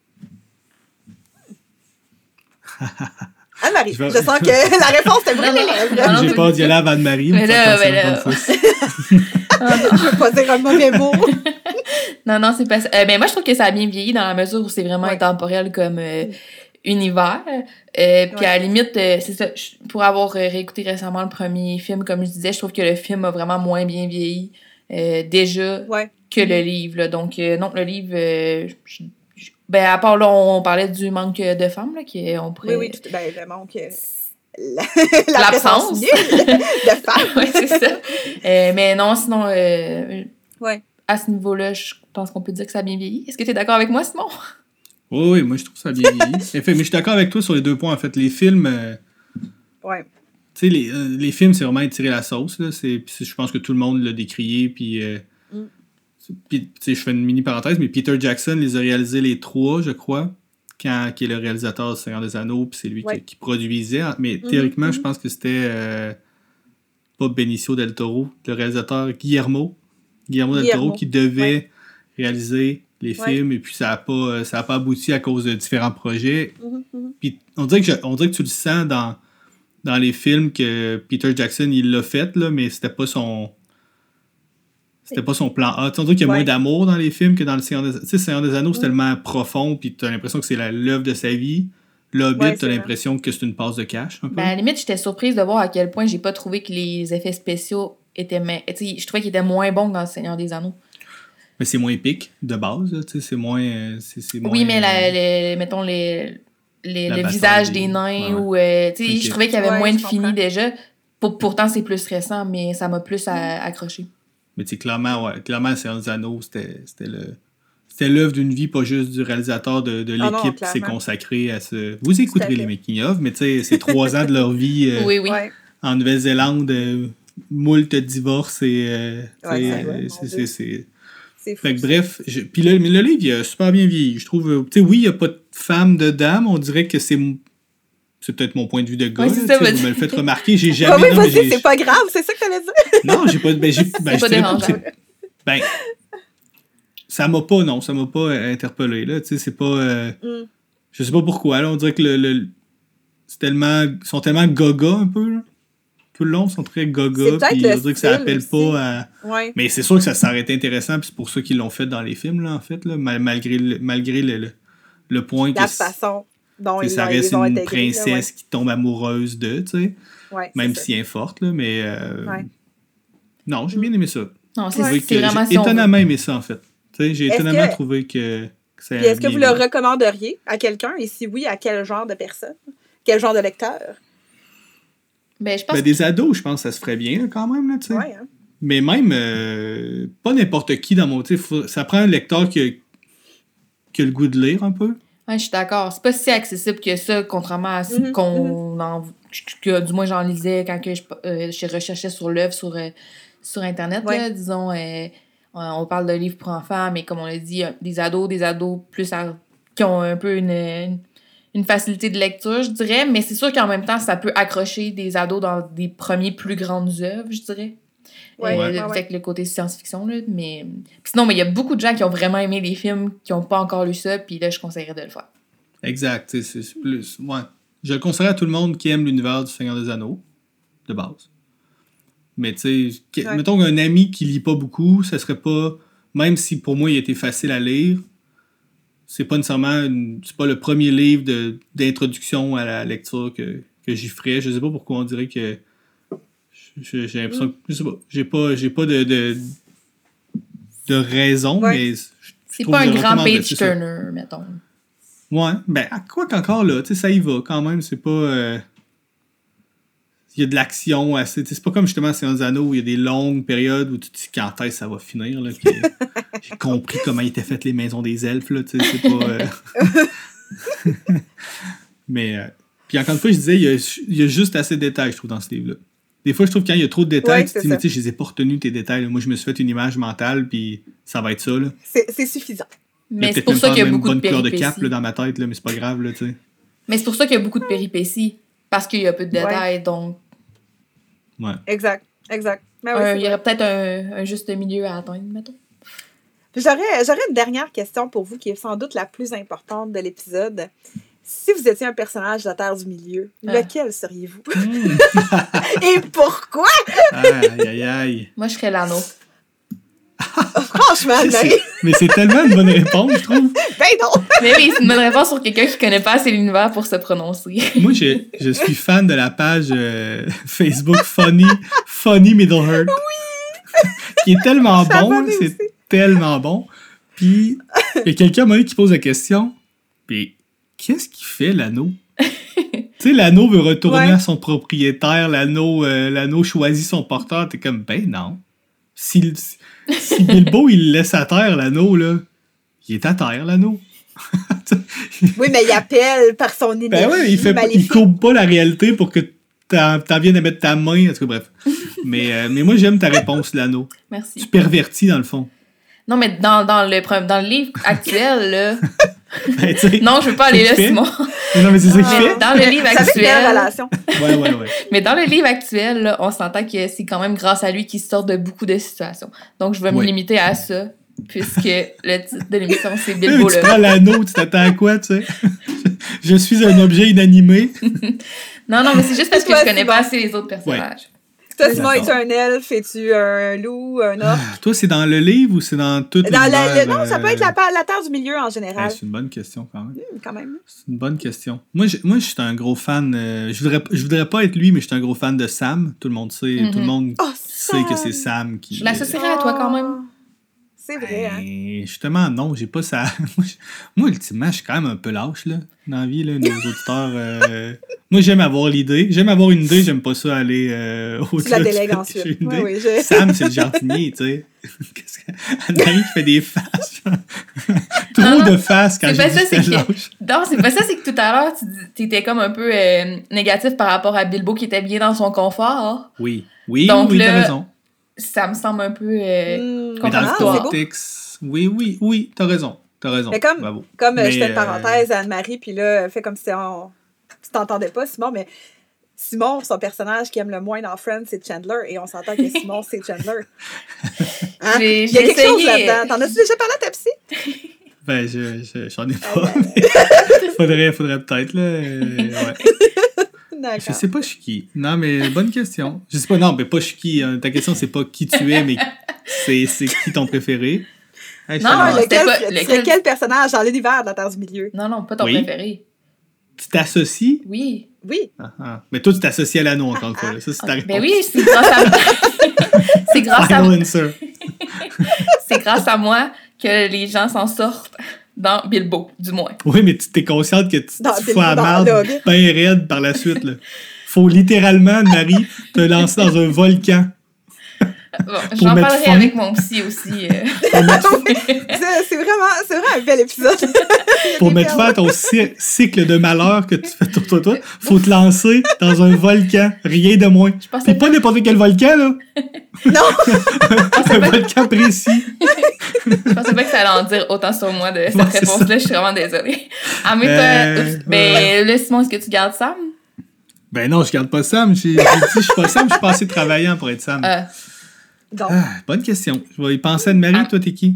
Anne-Marie, Je je, vais- sens que la réponse est brûlée les lèvres. Non, non, J'ai du d'y aller à Anne-Marie, Mais mais là, mais là-. Je veux pas dire un mauvais mot. Non, non, c'est pas ça. Euh, mais moi, je trouve que ça a bien vieilli dans la mesure où c'est vraiment Ouais. intemporel comme euh, univers. Euh, Puis à la limite, euh, c'est ça. je- Pour avoir euh, réécouté récemment le premier film, comme je disais, je trouve que le film a vraiment moins bien vieilli euh, déjà Ouais. que le livre. là. Donc, euh, non, le livre, euh, je- je- ben, à part là, on parlait du manque de femmes, là, qui on pourrait. Oui, oui, tout, ben, le manque. euh, la- L'absence. de femmes. ouais, c'est ça. Euh, mais non, sinon, euh, Ouais. à ce niveau-là, je pense qu'on peut dire que ça a bien vieilli. Est-ce que tu es d'accord avec moi, Simon? Oui, oui, moi je trouve ça bien vieilli. En fait, mais je suis d'accord avec toi sur les deux points. En fait, les films, euh, Ouais. tu sais, les, euh, les films, c'est vraiment étirer la sauce. Là. Je pense que tout le monde l'a décrié. Puis, puis, je fais une mini parenthèse, mais Peter Jackson les a réalisés les trois, je crois, quand, qui est le réalisateur du Seigneur des Anneaux, puis c'est lui Ouais. qui, qui produisait. Mais Mhm, théoriquement, je mhm. pense que c'était euh, pas Benicio del Toro, le réalisateur Guillermo. Guillermo del Toro qui devait ouais. réaliser les Ouais. films, et puis ça n'a pas, euh, ça a pas abouti à cause de différents projets. Mhm. Puis on dirait que, je- on dirait que tu le sens dans, dans les films que Peter Jackson, il l'a fait, là, mais c'était pas son. C'était pas son plan A. Tu sais, on dirait qu'il y a Ouais. moins d'amour dans les films que dans le Seigneur des Anneaux. Tu sais, le Seigneur des Anneaux, c'est Mm. tellement profond, puis tu as l'impression que c'est la- l'œuvre de sa vie. Le Hobbit, Ouais, tu c'est as vrai. l'impression que c'est une passe de cash, un peu. Ben, à la limite, j'étais surprise de voir à quel point j'ai pas trouvé que les effets spéciaux étaient. mais- tu sais, Je trouvais qu'ils étaient moins bons que dans Le Seigneur des Anneaux. mais c'est moins épique, de base. là, tu sais, C'est moins. euh, c'est- c'est Oui, moins, mais la- les- mettons les, le visage des- des nains ouais, ouais. ou euh, tu sais, Ok. je trouvais qu'il y avait moins de fini déjà. Pour- pourtant c'est plus récent mais ça m'a plus accroché. Mais tu sais, clairement, ouais, clairement, des Anneaux, c'était c'était le. C'était l'œuvre d'une vie, pas juste du réalisateur de, de Ah l'équipe qui s'est consacré à ce. Vous écouterez les making-of, mais tu sais, c'est trois ans de leur vie euh, oui oui. Ouais. en Nouvelle-Zélande, euh, moult divorces et. euh, Ouais, euh, c'est- c'est- c'est- C'est. Fait que bref, je- puis le, mais le livre, il a super bien vieilli. Je trouve, tu sais, oui, il n'y a pas de femme dedans, mais on dirait que c'est. C'est peut-être mon point de vue de gars. Ouais, ça, mais- vous me le faites remarquer. J'ai jamais. oui, non, mais vas-y, j'ai- c'est pas grave, c'est ça que t'allais dire. Non, j'ai pas. Ben, j'ai, ben, pas dérangeant. que Ben, ça m'a pas, non, ça m'a pas euh, interpellé, là. Tu sais, c'est pas. euh, Mm. Je sais pas pourquoi, là. On dirait que le. le- c'est tellement. Ils sont tellement gaga un peu, là. Tout le long, ils sont très gaga. Puis on dirait que ça appelle aussi. pas à. Ouais. Mais c'est sûr que ça, ça aurait été intéressant, puis c'est pour ça qu'ils l'ont fait dans les films, là, en fait, là, mal- malgré, le, malgré le, le, le point que, La c- façon que ils ça reste une intégré, là, princesse qui tombe amoureuse d'eux, tu sais, ouais. Même si elle est forte, là, mais... euh, Ouais. Non, j'ai bien aimé ça. Non, c'est J'ai vraiment étonnamment aimé ça, en fait. Tu sais, j'ai étonnamment que- trouvé que, que est-ce que bien vous le recommanderiez à quelqu'un? Et si oui, à quel genre de personne? Quel genre de lecteur? Ben, je pense Ben, des ados, je pense que ça se ferait bien, là, quand même, là, tu sais. Ouais, hein? Mais même, euh, pas n'importe qui dans mon... faut- Ça prend un lecteur qui a, qui a le goût de lire, un peu. Ouais, je suis d'accord. C'est pas si accessible que ça, contrairement à ce Mhm, qu'on en. que du moins j'en lisais quand que je, euh, je recherchais sur l'œuvre sur, euh, sur Internet. Ouais. Là, disons, euh, on, parle de livres pour enfants, mais comme on l'a dit, des ados, des ados plus à- qui ont un peu une, une, une facilité de lecture, je dirais. Mais c'est sûr qu'en même temps, ça peut accrocher des ados dans des premiers plus grandes œuvres, je dirais. Ouais, ouais, ouais. Avec le côté science-fiction, là. Mais puis sinon, mais il y a beaucoup de gens qui ont vraiment aimé les films, qui n'ont pas encore lu ça, puis là, je conseillerais de le faire. Exact, c'est c'est plus. Ouais. Je le conseillerais à tout le monde qui aime l'univers du Seigneur des Anneaux, de base. Mais tu sais, Ouais. mettons qu'un ami qui lit pas beaucoup, ça serait pas. Même si pour moi il était facile à lire, c'est pas nécessairement. C'est pas le premier livre de- d'introduction à la lecture que, que j'y ferais. Je sais pas pourquoi on dirait que. J'ai l'impression Mm. que. Je sais pas. J'ai pas, j'ai pas de, de, de raison, Ouais. mais. C'est pas un grand page turner, mettons. Ouais, ben, à quoi qu'encore là, tu sais, ça y va quand même, c'est pas. euh, Il y a de l'action assez. C'est pas comme justement Seigneur des Anneaux où il y a des longues périodes où tu te dis quand est-ce que ça va finir. Là, que J'ai compris comment étaient faites les maisons des elfes, là, tu sais, c'est pas. euh, Mais. euh, Puis encore une fois, je disais, il y a, il y a juste assez de détails, je trouve, dans ce livre-là. Des fois, je trouve que quand il y a trop de détails, Ouais, tu te dis, mais tu sais, je les ai pas retenus, tes détails. Moi, je me suis fait une image mentale, puis ça va être ça, là. C'est c'est suffisant. Mais c'est pour ça qu'il y a beaucoup de bonne couleur de péripéties. cap là, dans ma tête, là, mais c'est pas grave, là, tu sais. Mais c'est pour ça qu'il y a beaucoup de péripéties. Parce qu'il y a peu de Ouais. détails, donc Ouais. Exact. Exact. Mais oui, euh, il y aurait peut-être un, un juste milieu à atteindre, mettons. Puis J'aurais j'aurais une dernière question pour vous qui est sans doute la plus importante de l'épisode. Si vous étiez un personnage de la Terre du Milieu, Ah. lequel seriez-vous? Hmm. Et pourquoi? Aïe, aïe, aïe. Moi, je serais l'anneau. Franchement, C'est- Marie, c'est- Mais c'est tellement une bonne réponse, je trouve. ben non! Mais oui, c'est une bonne réponse sur quelqu'un qui connaît pas assez l'univers pour se prononcer. Moi, je, je suis fan de la page euh, Facebook Funny, Funny Middle Earth. Oui! qui est tellement Je bon, c'est aussi. tellement bon. Puis, il y a quelqu'un donné, qui pose la question, puis qu'est-ce qui fait l'anneau? tu sais, l'anneau veut retourner Ouais. à son propriétaire, l'anneau euh, l'anneau choisit son porteur, t'es comme, ben non. Si, si Bilbo, il le laisse à terre, l'anneau, là, il est à terre, l'anneau. Oui, mais il appelle par son énergie Ben ouais, il fait pas- il courbe pas la réalité pour que t'en viennes à mettre ta main. En tout cas, bref. mais, euh, mais moi, j'aime ta réponse, l'anneau. Merci. Tu pervertis, dans le fond. Non, mais dans, dans, le, pre- dans le livre actuel, là. Ben, tu. Non, je veux pas aller là, Fait? Simon. Mais non, mais c'est ça qu'il fait. Dans le livre Ça fait une belle actuel. relation. Ouais, ouais, ouais. Mais dans le livre actuel, là, on s'entend que c'est quand même grâce à lui qu'il sort de beaucoup de situations. Donc, je vais me limiter à ça, puisque le titre de l'émission, c'est Là, Bilbo tu le prends l'anneau, tu t'attends à quoi, tu sais? je suis un objet inanimé. Non, non, mais c'est juste parce que je connais pas assez les autres personnages. Toi, Simon, es-tu un elfe? Es-tu un loup? Un orc? Toi, c'est dans le livre ou c'est dans tout Dans le- non, ça peut euh, être la, la Terre du Milieu en général. c'est une bonne question, quand même. Hmm, quand même. C'est une bonne question. Moi, je, moi, je suis un gros fan. euh, je, voudrais, je voudrais pas être lui, mais je suis un gros fan de Sam. Tout le monde sait. Mhm. Tout le monde Oh, sait que c'est Sam qui. Je l'associerais à toi quand même. C'est vrai, hein? Ben, justement, non, j'ai pas ça. moi, je- ultimement, je suis quand même un peu lâche, là, dans la vie, là, nos auditeurs. euh, Moi, j'aime avoir l'idée. J'aime avoir une idée, j'aime pas ça aller euh, Tu au-delà la du délègues ensuite. Oui, oui, je... Sam, c'est le jardinier, tu sais. Qu'est-ce que... Anne-Marie qui fait des faces. Non, Non, non. de face quand j'ai pas ça, que c'est que- lâche. Non, c'est pas ça, c'est que tout à l'heure, tu t'étais comme un peu euh, négatif par rapport à Bilbo qui était bien dans son confort. Oui, oui, Donc oui, là, t'as raison. Ça me semble un peu. euh, Hmm. Mais dans le oui, oui, oui, t'as raison. T'as raison. Mais comme- Bravo. Comme euh, Mais, je fais une euh, parenthèse à Anne-Marie, puis là, fait comme si on... tu t'entendais pas, Simon, mais Simon, son personnage qui aime le moins dans Friends, c'est Chandler, et on s'entend que Simon, c'est Chandler. Hein? J'ai- Il y a quelque chose là-dedans. T'en as-tu déjà parlé à ta psy? Ben, je, je- j'en ai Ah, pas. ben, mais faudrait, faudrait peut-être, là. euh, ouais. Je sais pas, je suis qui. Non, mais bonne question. Je sais pas, non, mais pas je suis qui. hein. Ta question, c'est pas qui tu es, mais c'est, c'est qui ton préféré. Hey, Non, Ah, c'était lequel, pas- lequel- quel personnage dans l'univers de la Terre du Milieu? Non, non, pas ton Oui. préféré. Tu t'associes? Oui. Oui. Ah, ah. Mais toi, tu t'associes à l'anneau, encore une fois. Ça, c'est ta réponse. Ben oui, c'est grâce à c'est grâce à Final c'est grâce à moi que les gens s'en sortent dans Bilbo, du moins. Oui, mais tu t'es consciente que tu Dans- te fous à bien raide par la suite. Là. Faut littéralement, Marie, te lancer dans un volcan. Bon, J'en mettre parlerai fin. avec mon psy aussi. euh. C'est c'est vraiment, c'est vraiment un bel épisode. Pour mettre fin à ton cy- cycle de malheur que tu fais toi, toi, toi, faut te lancer dans un volcan. Rien de moins. Puis pas n'importe quel volcan, là. non, un volcan précis. Je pensais pas que ça allait en dire autant sur moi de cette c'est réponse-là. Je suis vraiment désolée. Ah, mais toi, Euh, oups. ben, là, Simon, est-ce que tu gardes Sam? Ben non, je garde pas Sam. J'ai j'ai dit, je suis pas Sam, je suis pas assez travaillant pour être Sam. Euh, donc, Ah, bonne question. Je vais y penser à Marie. Ah. Toi, t'es qui?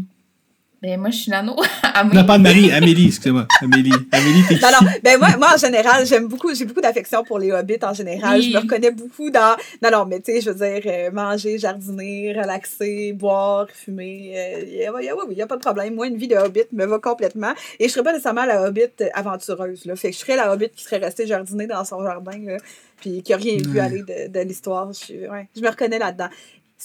ben, moi, je suis Nano. Oui. Non, pas de Marie. Amélie, excusez-moi. Amélie. Amélie, t'es qui? Non, non. Ben moi, moi, en général, j'aime beaucoup, j'ai beaucoup d'affection pour les hobbits en général. Oui. Je me reconnais beaucoup dans. Non, non, mais tu sais, je veux dire, euh, manger, jardiner, relaxer, boire, fumer. euh, y a- y a- oui, il n'y a pas de problème. Moi, une vie de hobbit me va complètement. Et je serais pas nécessairement la hobbit aventureuse. Là. Fait que je serais la hobbit qui serait restée jardiner dans son jardin, là, puis qui n'a rien vu Ouais. aller de, de l'histoire. Je, ouais, je me reconnais là-dedans.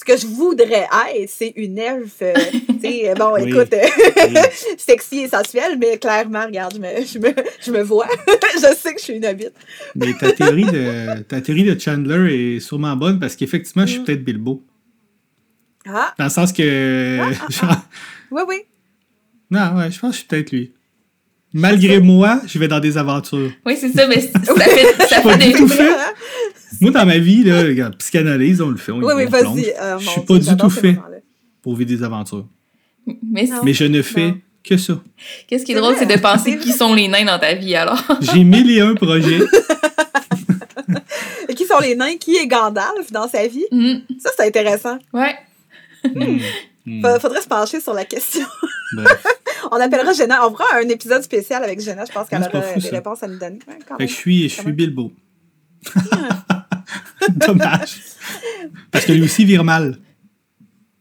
Ce que je voudrais être, c'est une elfe, euh, sais, bon, Oui. écoute, euh, Oui. sexy et sensuelle, mais clairement, regarde, je me, je me, je me vois. je sais que je suis une hobbit. Mais ta théorie de, ta théorie de Chandler est sûrement bonne parce qu'effectivement, je suis Mm. peut-être Bilbo. Ah, Dans le sens que. Ah, ah, genre- oui, oui. Non, ouais, je pense que je suis peut-être lui. Malgré moi, je vais dans des aventures. Oui, c'est ça, mais ça fait, ça pas fait du des... tout fait. hein? Moi, dans ma vie, là, regarde, psychanalyse, on le fait. On Oui, plonge vas-y. Euh, Je suis pas du tout fait. pour vivre des aventures. Mais Non. Mais je ne fais Non. que ça. qu'est-ce qui est drôle, c'est de penser qui sont les nains dans ta vie, alors. J'ai mille et un projets. Et qui sont les nains? Qui est Gandalf dans sa vie? Mm, Ça, c'est intéressant. ouais. Hmm. Hmm. Fa- Faudrait se pencher sur la question. Bref. On appellera Jenna. On fera un épisode spécial avec Jenna. Je pense qu'elle pas aura fou, des ça. réponses à nous donner. Ouais, quand Fait même. que je suis, je suis. Bilbo. Dommage. Parce que lui aussi vire mal.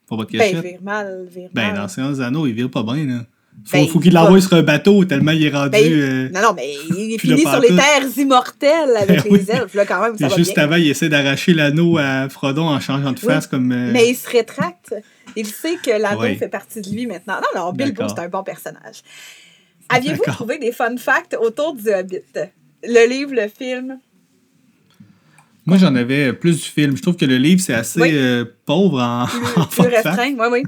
Pour votre Ben, cachette. vire mal, vire Ben, mal. dans Séance Anneaux, il vire pas bien, là. Faut, Ben, faut qu'il l'envoie sur un bateau tellement il est rendu. Ben, euh, Non, non, mais il est fini sur les terres immortelles avec Oui. les elfes, là, quand même, ça va juste bien. avant, il essaie d'arracher l'anneau à Frodon en changeant de Oui, face comme. euh, Mais il se rétracte. Il sait que l'anneau Oui. fait partie de lui maintenant. Non, non, Bilbo, c'est un bon personnage. Aviez-vous trouvé des fun facts autour du Hobbit? Le livre, le film? Moi, j'en avais plus du film. Je trouve que le livre, c'est assez Oui. euh, pauvre en, en Plus fun fact. restreint? Oui, oui.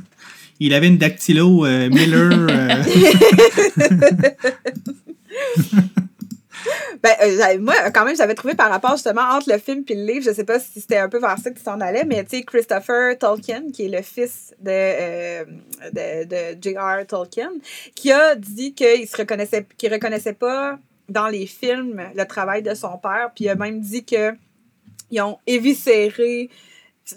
Il avait une dactylo euh, Miller. euh, Ben, euh, moi, quand même, j'avais trouvé par rapport justement entre le film et le livre, je sais pas si c'était un peu vers ça que tu t'en allais, mais tu sais, Christopher Tolkien, qui est le fils de, de, de J.R. Tolkien, qui a dit qu'il se reconnaissait, qu'il reconnaissait pas dans les films le travail de son père, puis il a même dit que ils ont éviscéré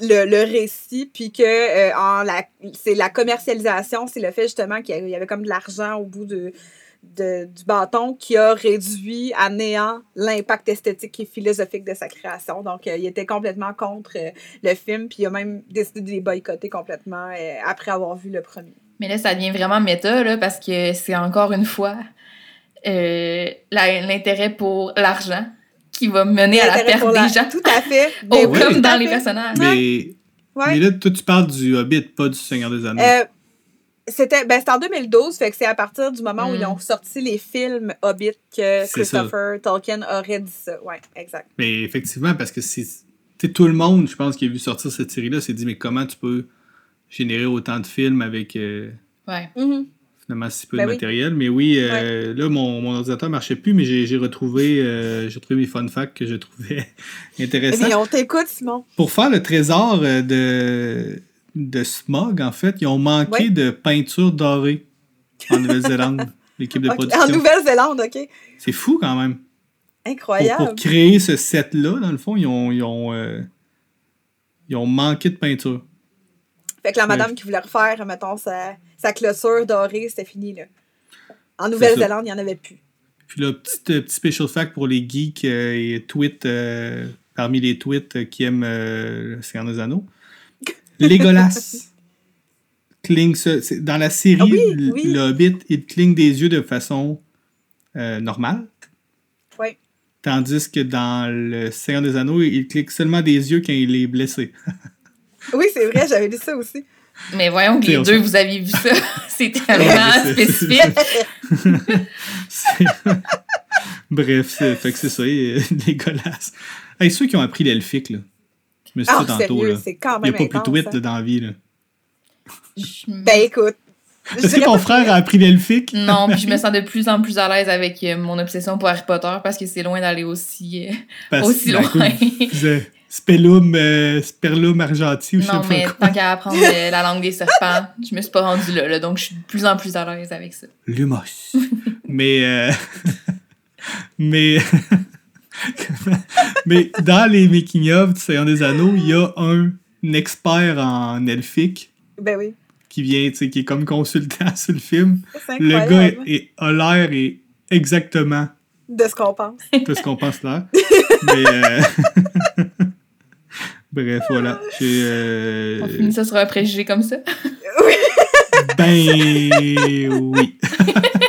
le, le récit, puis que euh, en la, c'est la commercialisation, c'est le fait justement qu'il y avait- comme de l'argent au bout de, de- du bâton qui a réduit à néant l'impact esthétique et philosophique de sa création. Donc, euh, il était complètement contre euh, le film, puis il a même décidé de les boycotter complètement après avoir vu le premier. Mais là, ça devient vraiment méta, là, parce que c'est encore une fois l'intérêt pour l'argent qui va mener à la perte la- des gens. Tout à fait. Oh, oui, comme dans les fait. personnages. mais, Ouais. mais là, toi, tu parles du Hobbit, pas du Seigneur des Anneaux. Euh, c'était ben, en 2012, fait que c'est à partir du moment où ils ont sorti les films Hobbit que ça. Christopher Tolkien aurait dit ça. Ouais, exact. Mais effectivement, parce que c'est. tout le monde, je pense, qui a vu sortir cette série-là, s'est dit, mais comment tu peux générer autant de films avec. euh, Ouais. Mhm. Finalement si peu Ben de oui. matériel. Mais oui, euh, là, mon, mon ordinateur marchait plus, mais j'ai j'ai retrouvé, euh, j'ai retrouvé mes fun facts que je trouvais Eh intéressants. bien, on t'écoute, Simon. Pour faire le trésor euh, de, de Smog, en fait, ils ont manqué Ouais. de peinture dorée en Nouvelle-Zélande, l'équipe de production. En Nouvelle-Zélande, OK. C'est fou quand même. Incroyable. pour créer ce set-là, dans le fond, ils ont, ils ont, euh, ils ont manqué de peinture. Fait que la madame qui voulait refaire, mettons, sa, sa clôture dorée, c'était fini, là. En Nouvelle-Zélande, il n'y en avait plus. Puis là, petit, euh, petit special fact pour les geeks euh, et tweets, euh, parmi les tweets qui aiment euh, le Seigneur des Anneaux. Legolas cligne ce- dans la série Ah oui, le- oui. le Hobbit, il cligne des yeux de façon normale. Oui. Tandis que dans le Seigneur des Anneaux, il clique seulement des yeux quand il est blessé. Oui, c'est vrai, j'avais lu ça aussi. Mais voyons que les deux, vous aviez vu ça. C'était Ouais, vraiment c'est- c'est- spécifique. Bref, c'est- fait que c'est ça, et, Legolas. Hey, ceux qui ont appris l'elfique, là. Je me suis Ah, dit tantôt, sérieux, là. c'est quand Il n'y même a pas plus intense, tweet là, dans la vie, là. Je- Ben, écoute. Est-ce que ton frère a appris l'elfique? Non, puis je me sens de plus en plus à l'aise avec euh, mon obsession pour Harry Potter parce que c'est loin d'aller aussi, euh, aussi loin. Spellum, euh, Sperlum Argenti ou je sais non, pas mais quoi. tant qu'à apprendre euh, la langue des serpents, je me suis pas rendue là, là, donc je suis de plus en plus à l'aise avec ça. Lumos. mais, euh, mais, mais dans les making-of du Seigneur des Anneaux, il y a un expert en elfique Ben oui. qui vient, tu sais, qui est comme consultant sur le film. C'est Le gars est, est- a l'air et exactement De ce qu'on pense. de ce qu'on pense là. Mais euh, bref, voilà. J'ai, euh, On finit ça sur un préjugé comme ça. Ben oui.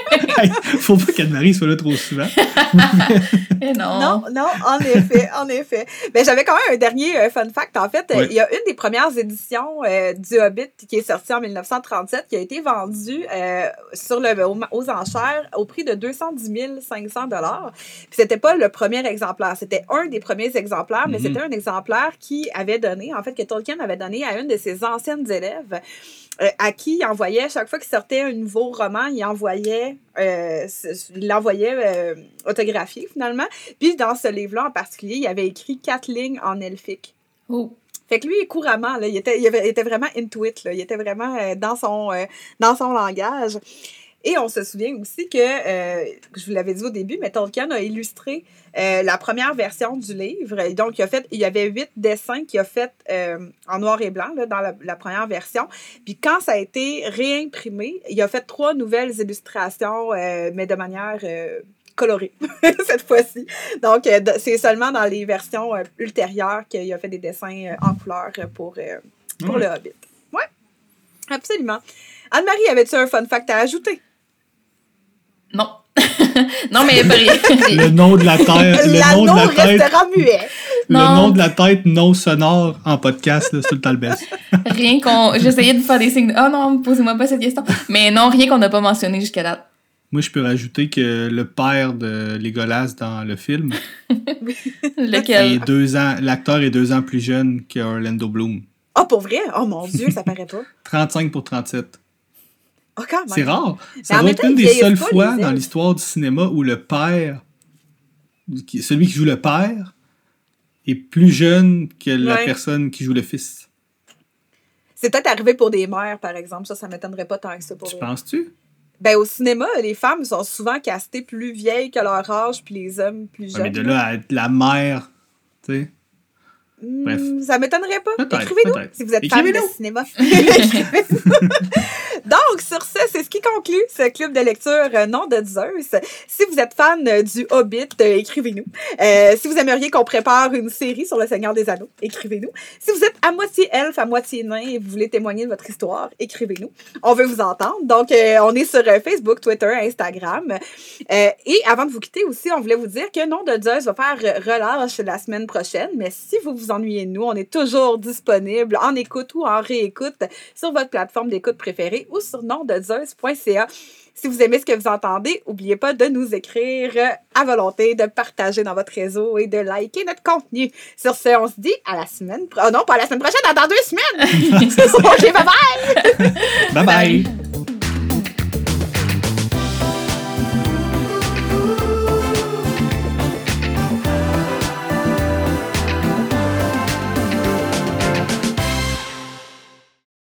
Faut pas qu'Anne-Marie soit là trop souvent. Non. Non, non, en effet, en effet. Ben, j'avais quand même un dernier euh, fun fact. En fait, euh, Oui. il y a une des premières éditions euh, du Hobbit qui est sortie en 1937 qui a été vendue euh, sur le, aux, aux enchères au prix de 210 500 dollars. Puis c'était pas le premier exemplaire, c'était un des premiers exemplaires, mais Mhm. c'était un exemplaire qui avait donné, en fait, que Tolkien avait donné à une de ses anciennes élèves. Euh, à qui il envoyait, chaque fois qu'il sortait un nouveau roman, il envoyait, euh, il l'envoyait euh, autographié finalement. Puis dans ce livre-là en particulier, il avait écrit quatre lignes en elfique. Oh. Fait que lui, couramment, là, il, était, il, avait- il était vraiment into it, là. il était vraiment euh, dans, son, dans son langage. Et on se souvient aussi que, euh, je vous l'avais dit au début, mais Tolkien a illustré euh, la première version du livre. Et donc, il, a fait, il y avait huit dessins qu'il a fait euh, en noir et blanc là, dans la, la première version. Puis quand ça a été réimprimé, il a fait trois nouvelles illustrations, mais de manière colorée, cette fois-ci. Donc, c'est seulement dans les versions ultérieures qu'il a fait des dessins en couleur pour, pour le Hobbit. Ouais, absolument. Anne-Marie, avais-tu un fun fact à ajouter? Non. non, mais. Le nom de la terre, le nom de la tête, restera muet. le Non. nom de la tête non sonore en podcast, là, tout le temps le best. rien qu'on. J'essayais de faire des signes de. Oh non, posez-moi pas cette question. Mais non, rien qu'on n'a pas mentionné jusqu'à date. Moi, je peux rajouter que le père de Legolas dans le film Lequel? est deux ans, l'acteur est deux ans plus jeune que Orlando Bloom. Ah, pour vrai? Oh mon Dieu, ça paraît pas. 35 pour 37. Oh. C'est rare. Ça même être une des seules fois dans l'histoire du cinéma où le père, celui qui joue le père, est plus jeune que la Ouais. personne qui joue le fils. C'est peut-être arrivé pour des mères, par exemple. Ça, ça m'étonnerait pas tant que ça pour Tu penses-tu? Ben, au cinéma, les femmes sont souvent castées plus vieilles que leur âge, puis les hommes plus Ouais, mais jeunes. de là à être la mère, tu sais. Hmm, bref. Ça m'étonnerait pas. Écrivez-nous si vous êtes fan de cinéma. Donc, sur ce, c'est ce qui conclut ce club de lecture euh, Nom de Zeus. Si vous êtes fan euh, du Hobbit, euh, écrivez-nous. Euh, si vous aimeriez qu'on prépare une série sur le Seigneur des Anneaux, écrivez-nous. Si vous êtes à moitié elfe, à moitié nain et vous voulez témoigner de votre histoire, écrivez-nous. On veut vous entendre. Donc, euh, on est sur Facebook, Twitter, Instagram. Euh, et avant de vous quitter aussi, on voulait vous dire que Nom de Zeus va faire relâche la semaine prochaine. Mais si vous vous ennuyez de nous, on est toujours disponible en écoute ou en réécoute sur votre plateforme d'écoute préférée ou sur nomdezeus.ca. Si vous aimez ce que vous entendez, n'oubliez pas de nous écrire à volonté, de partager dans votre réseau et de liker notre contenu. Sur ce, on se dit à la semaine. Oh non, pas à la semaine prochaine, dans deux semaines! ok, bye bye! Bye bye!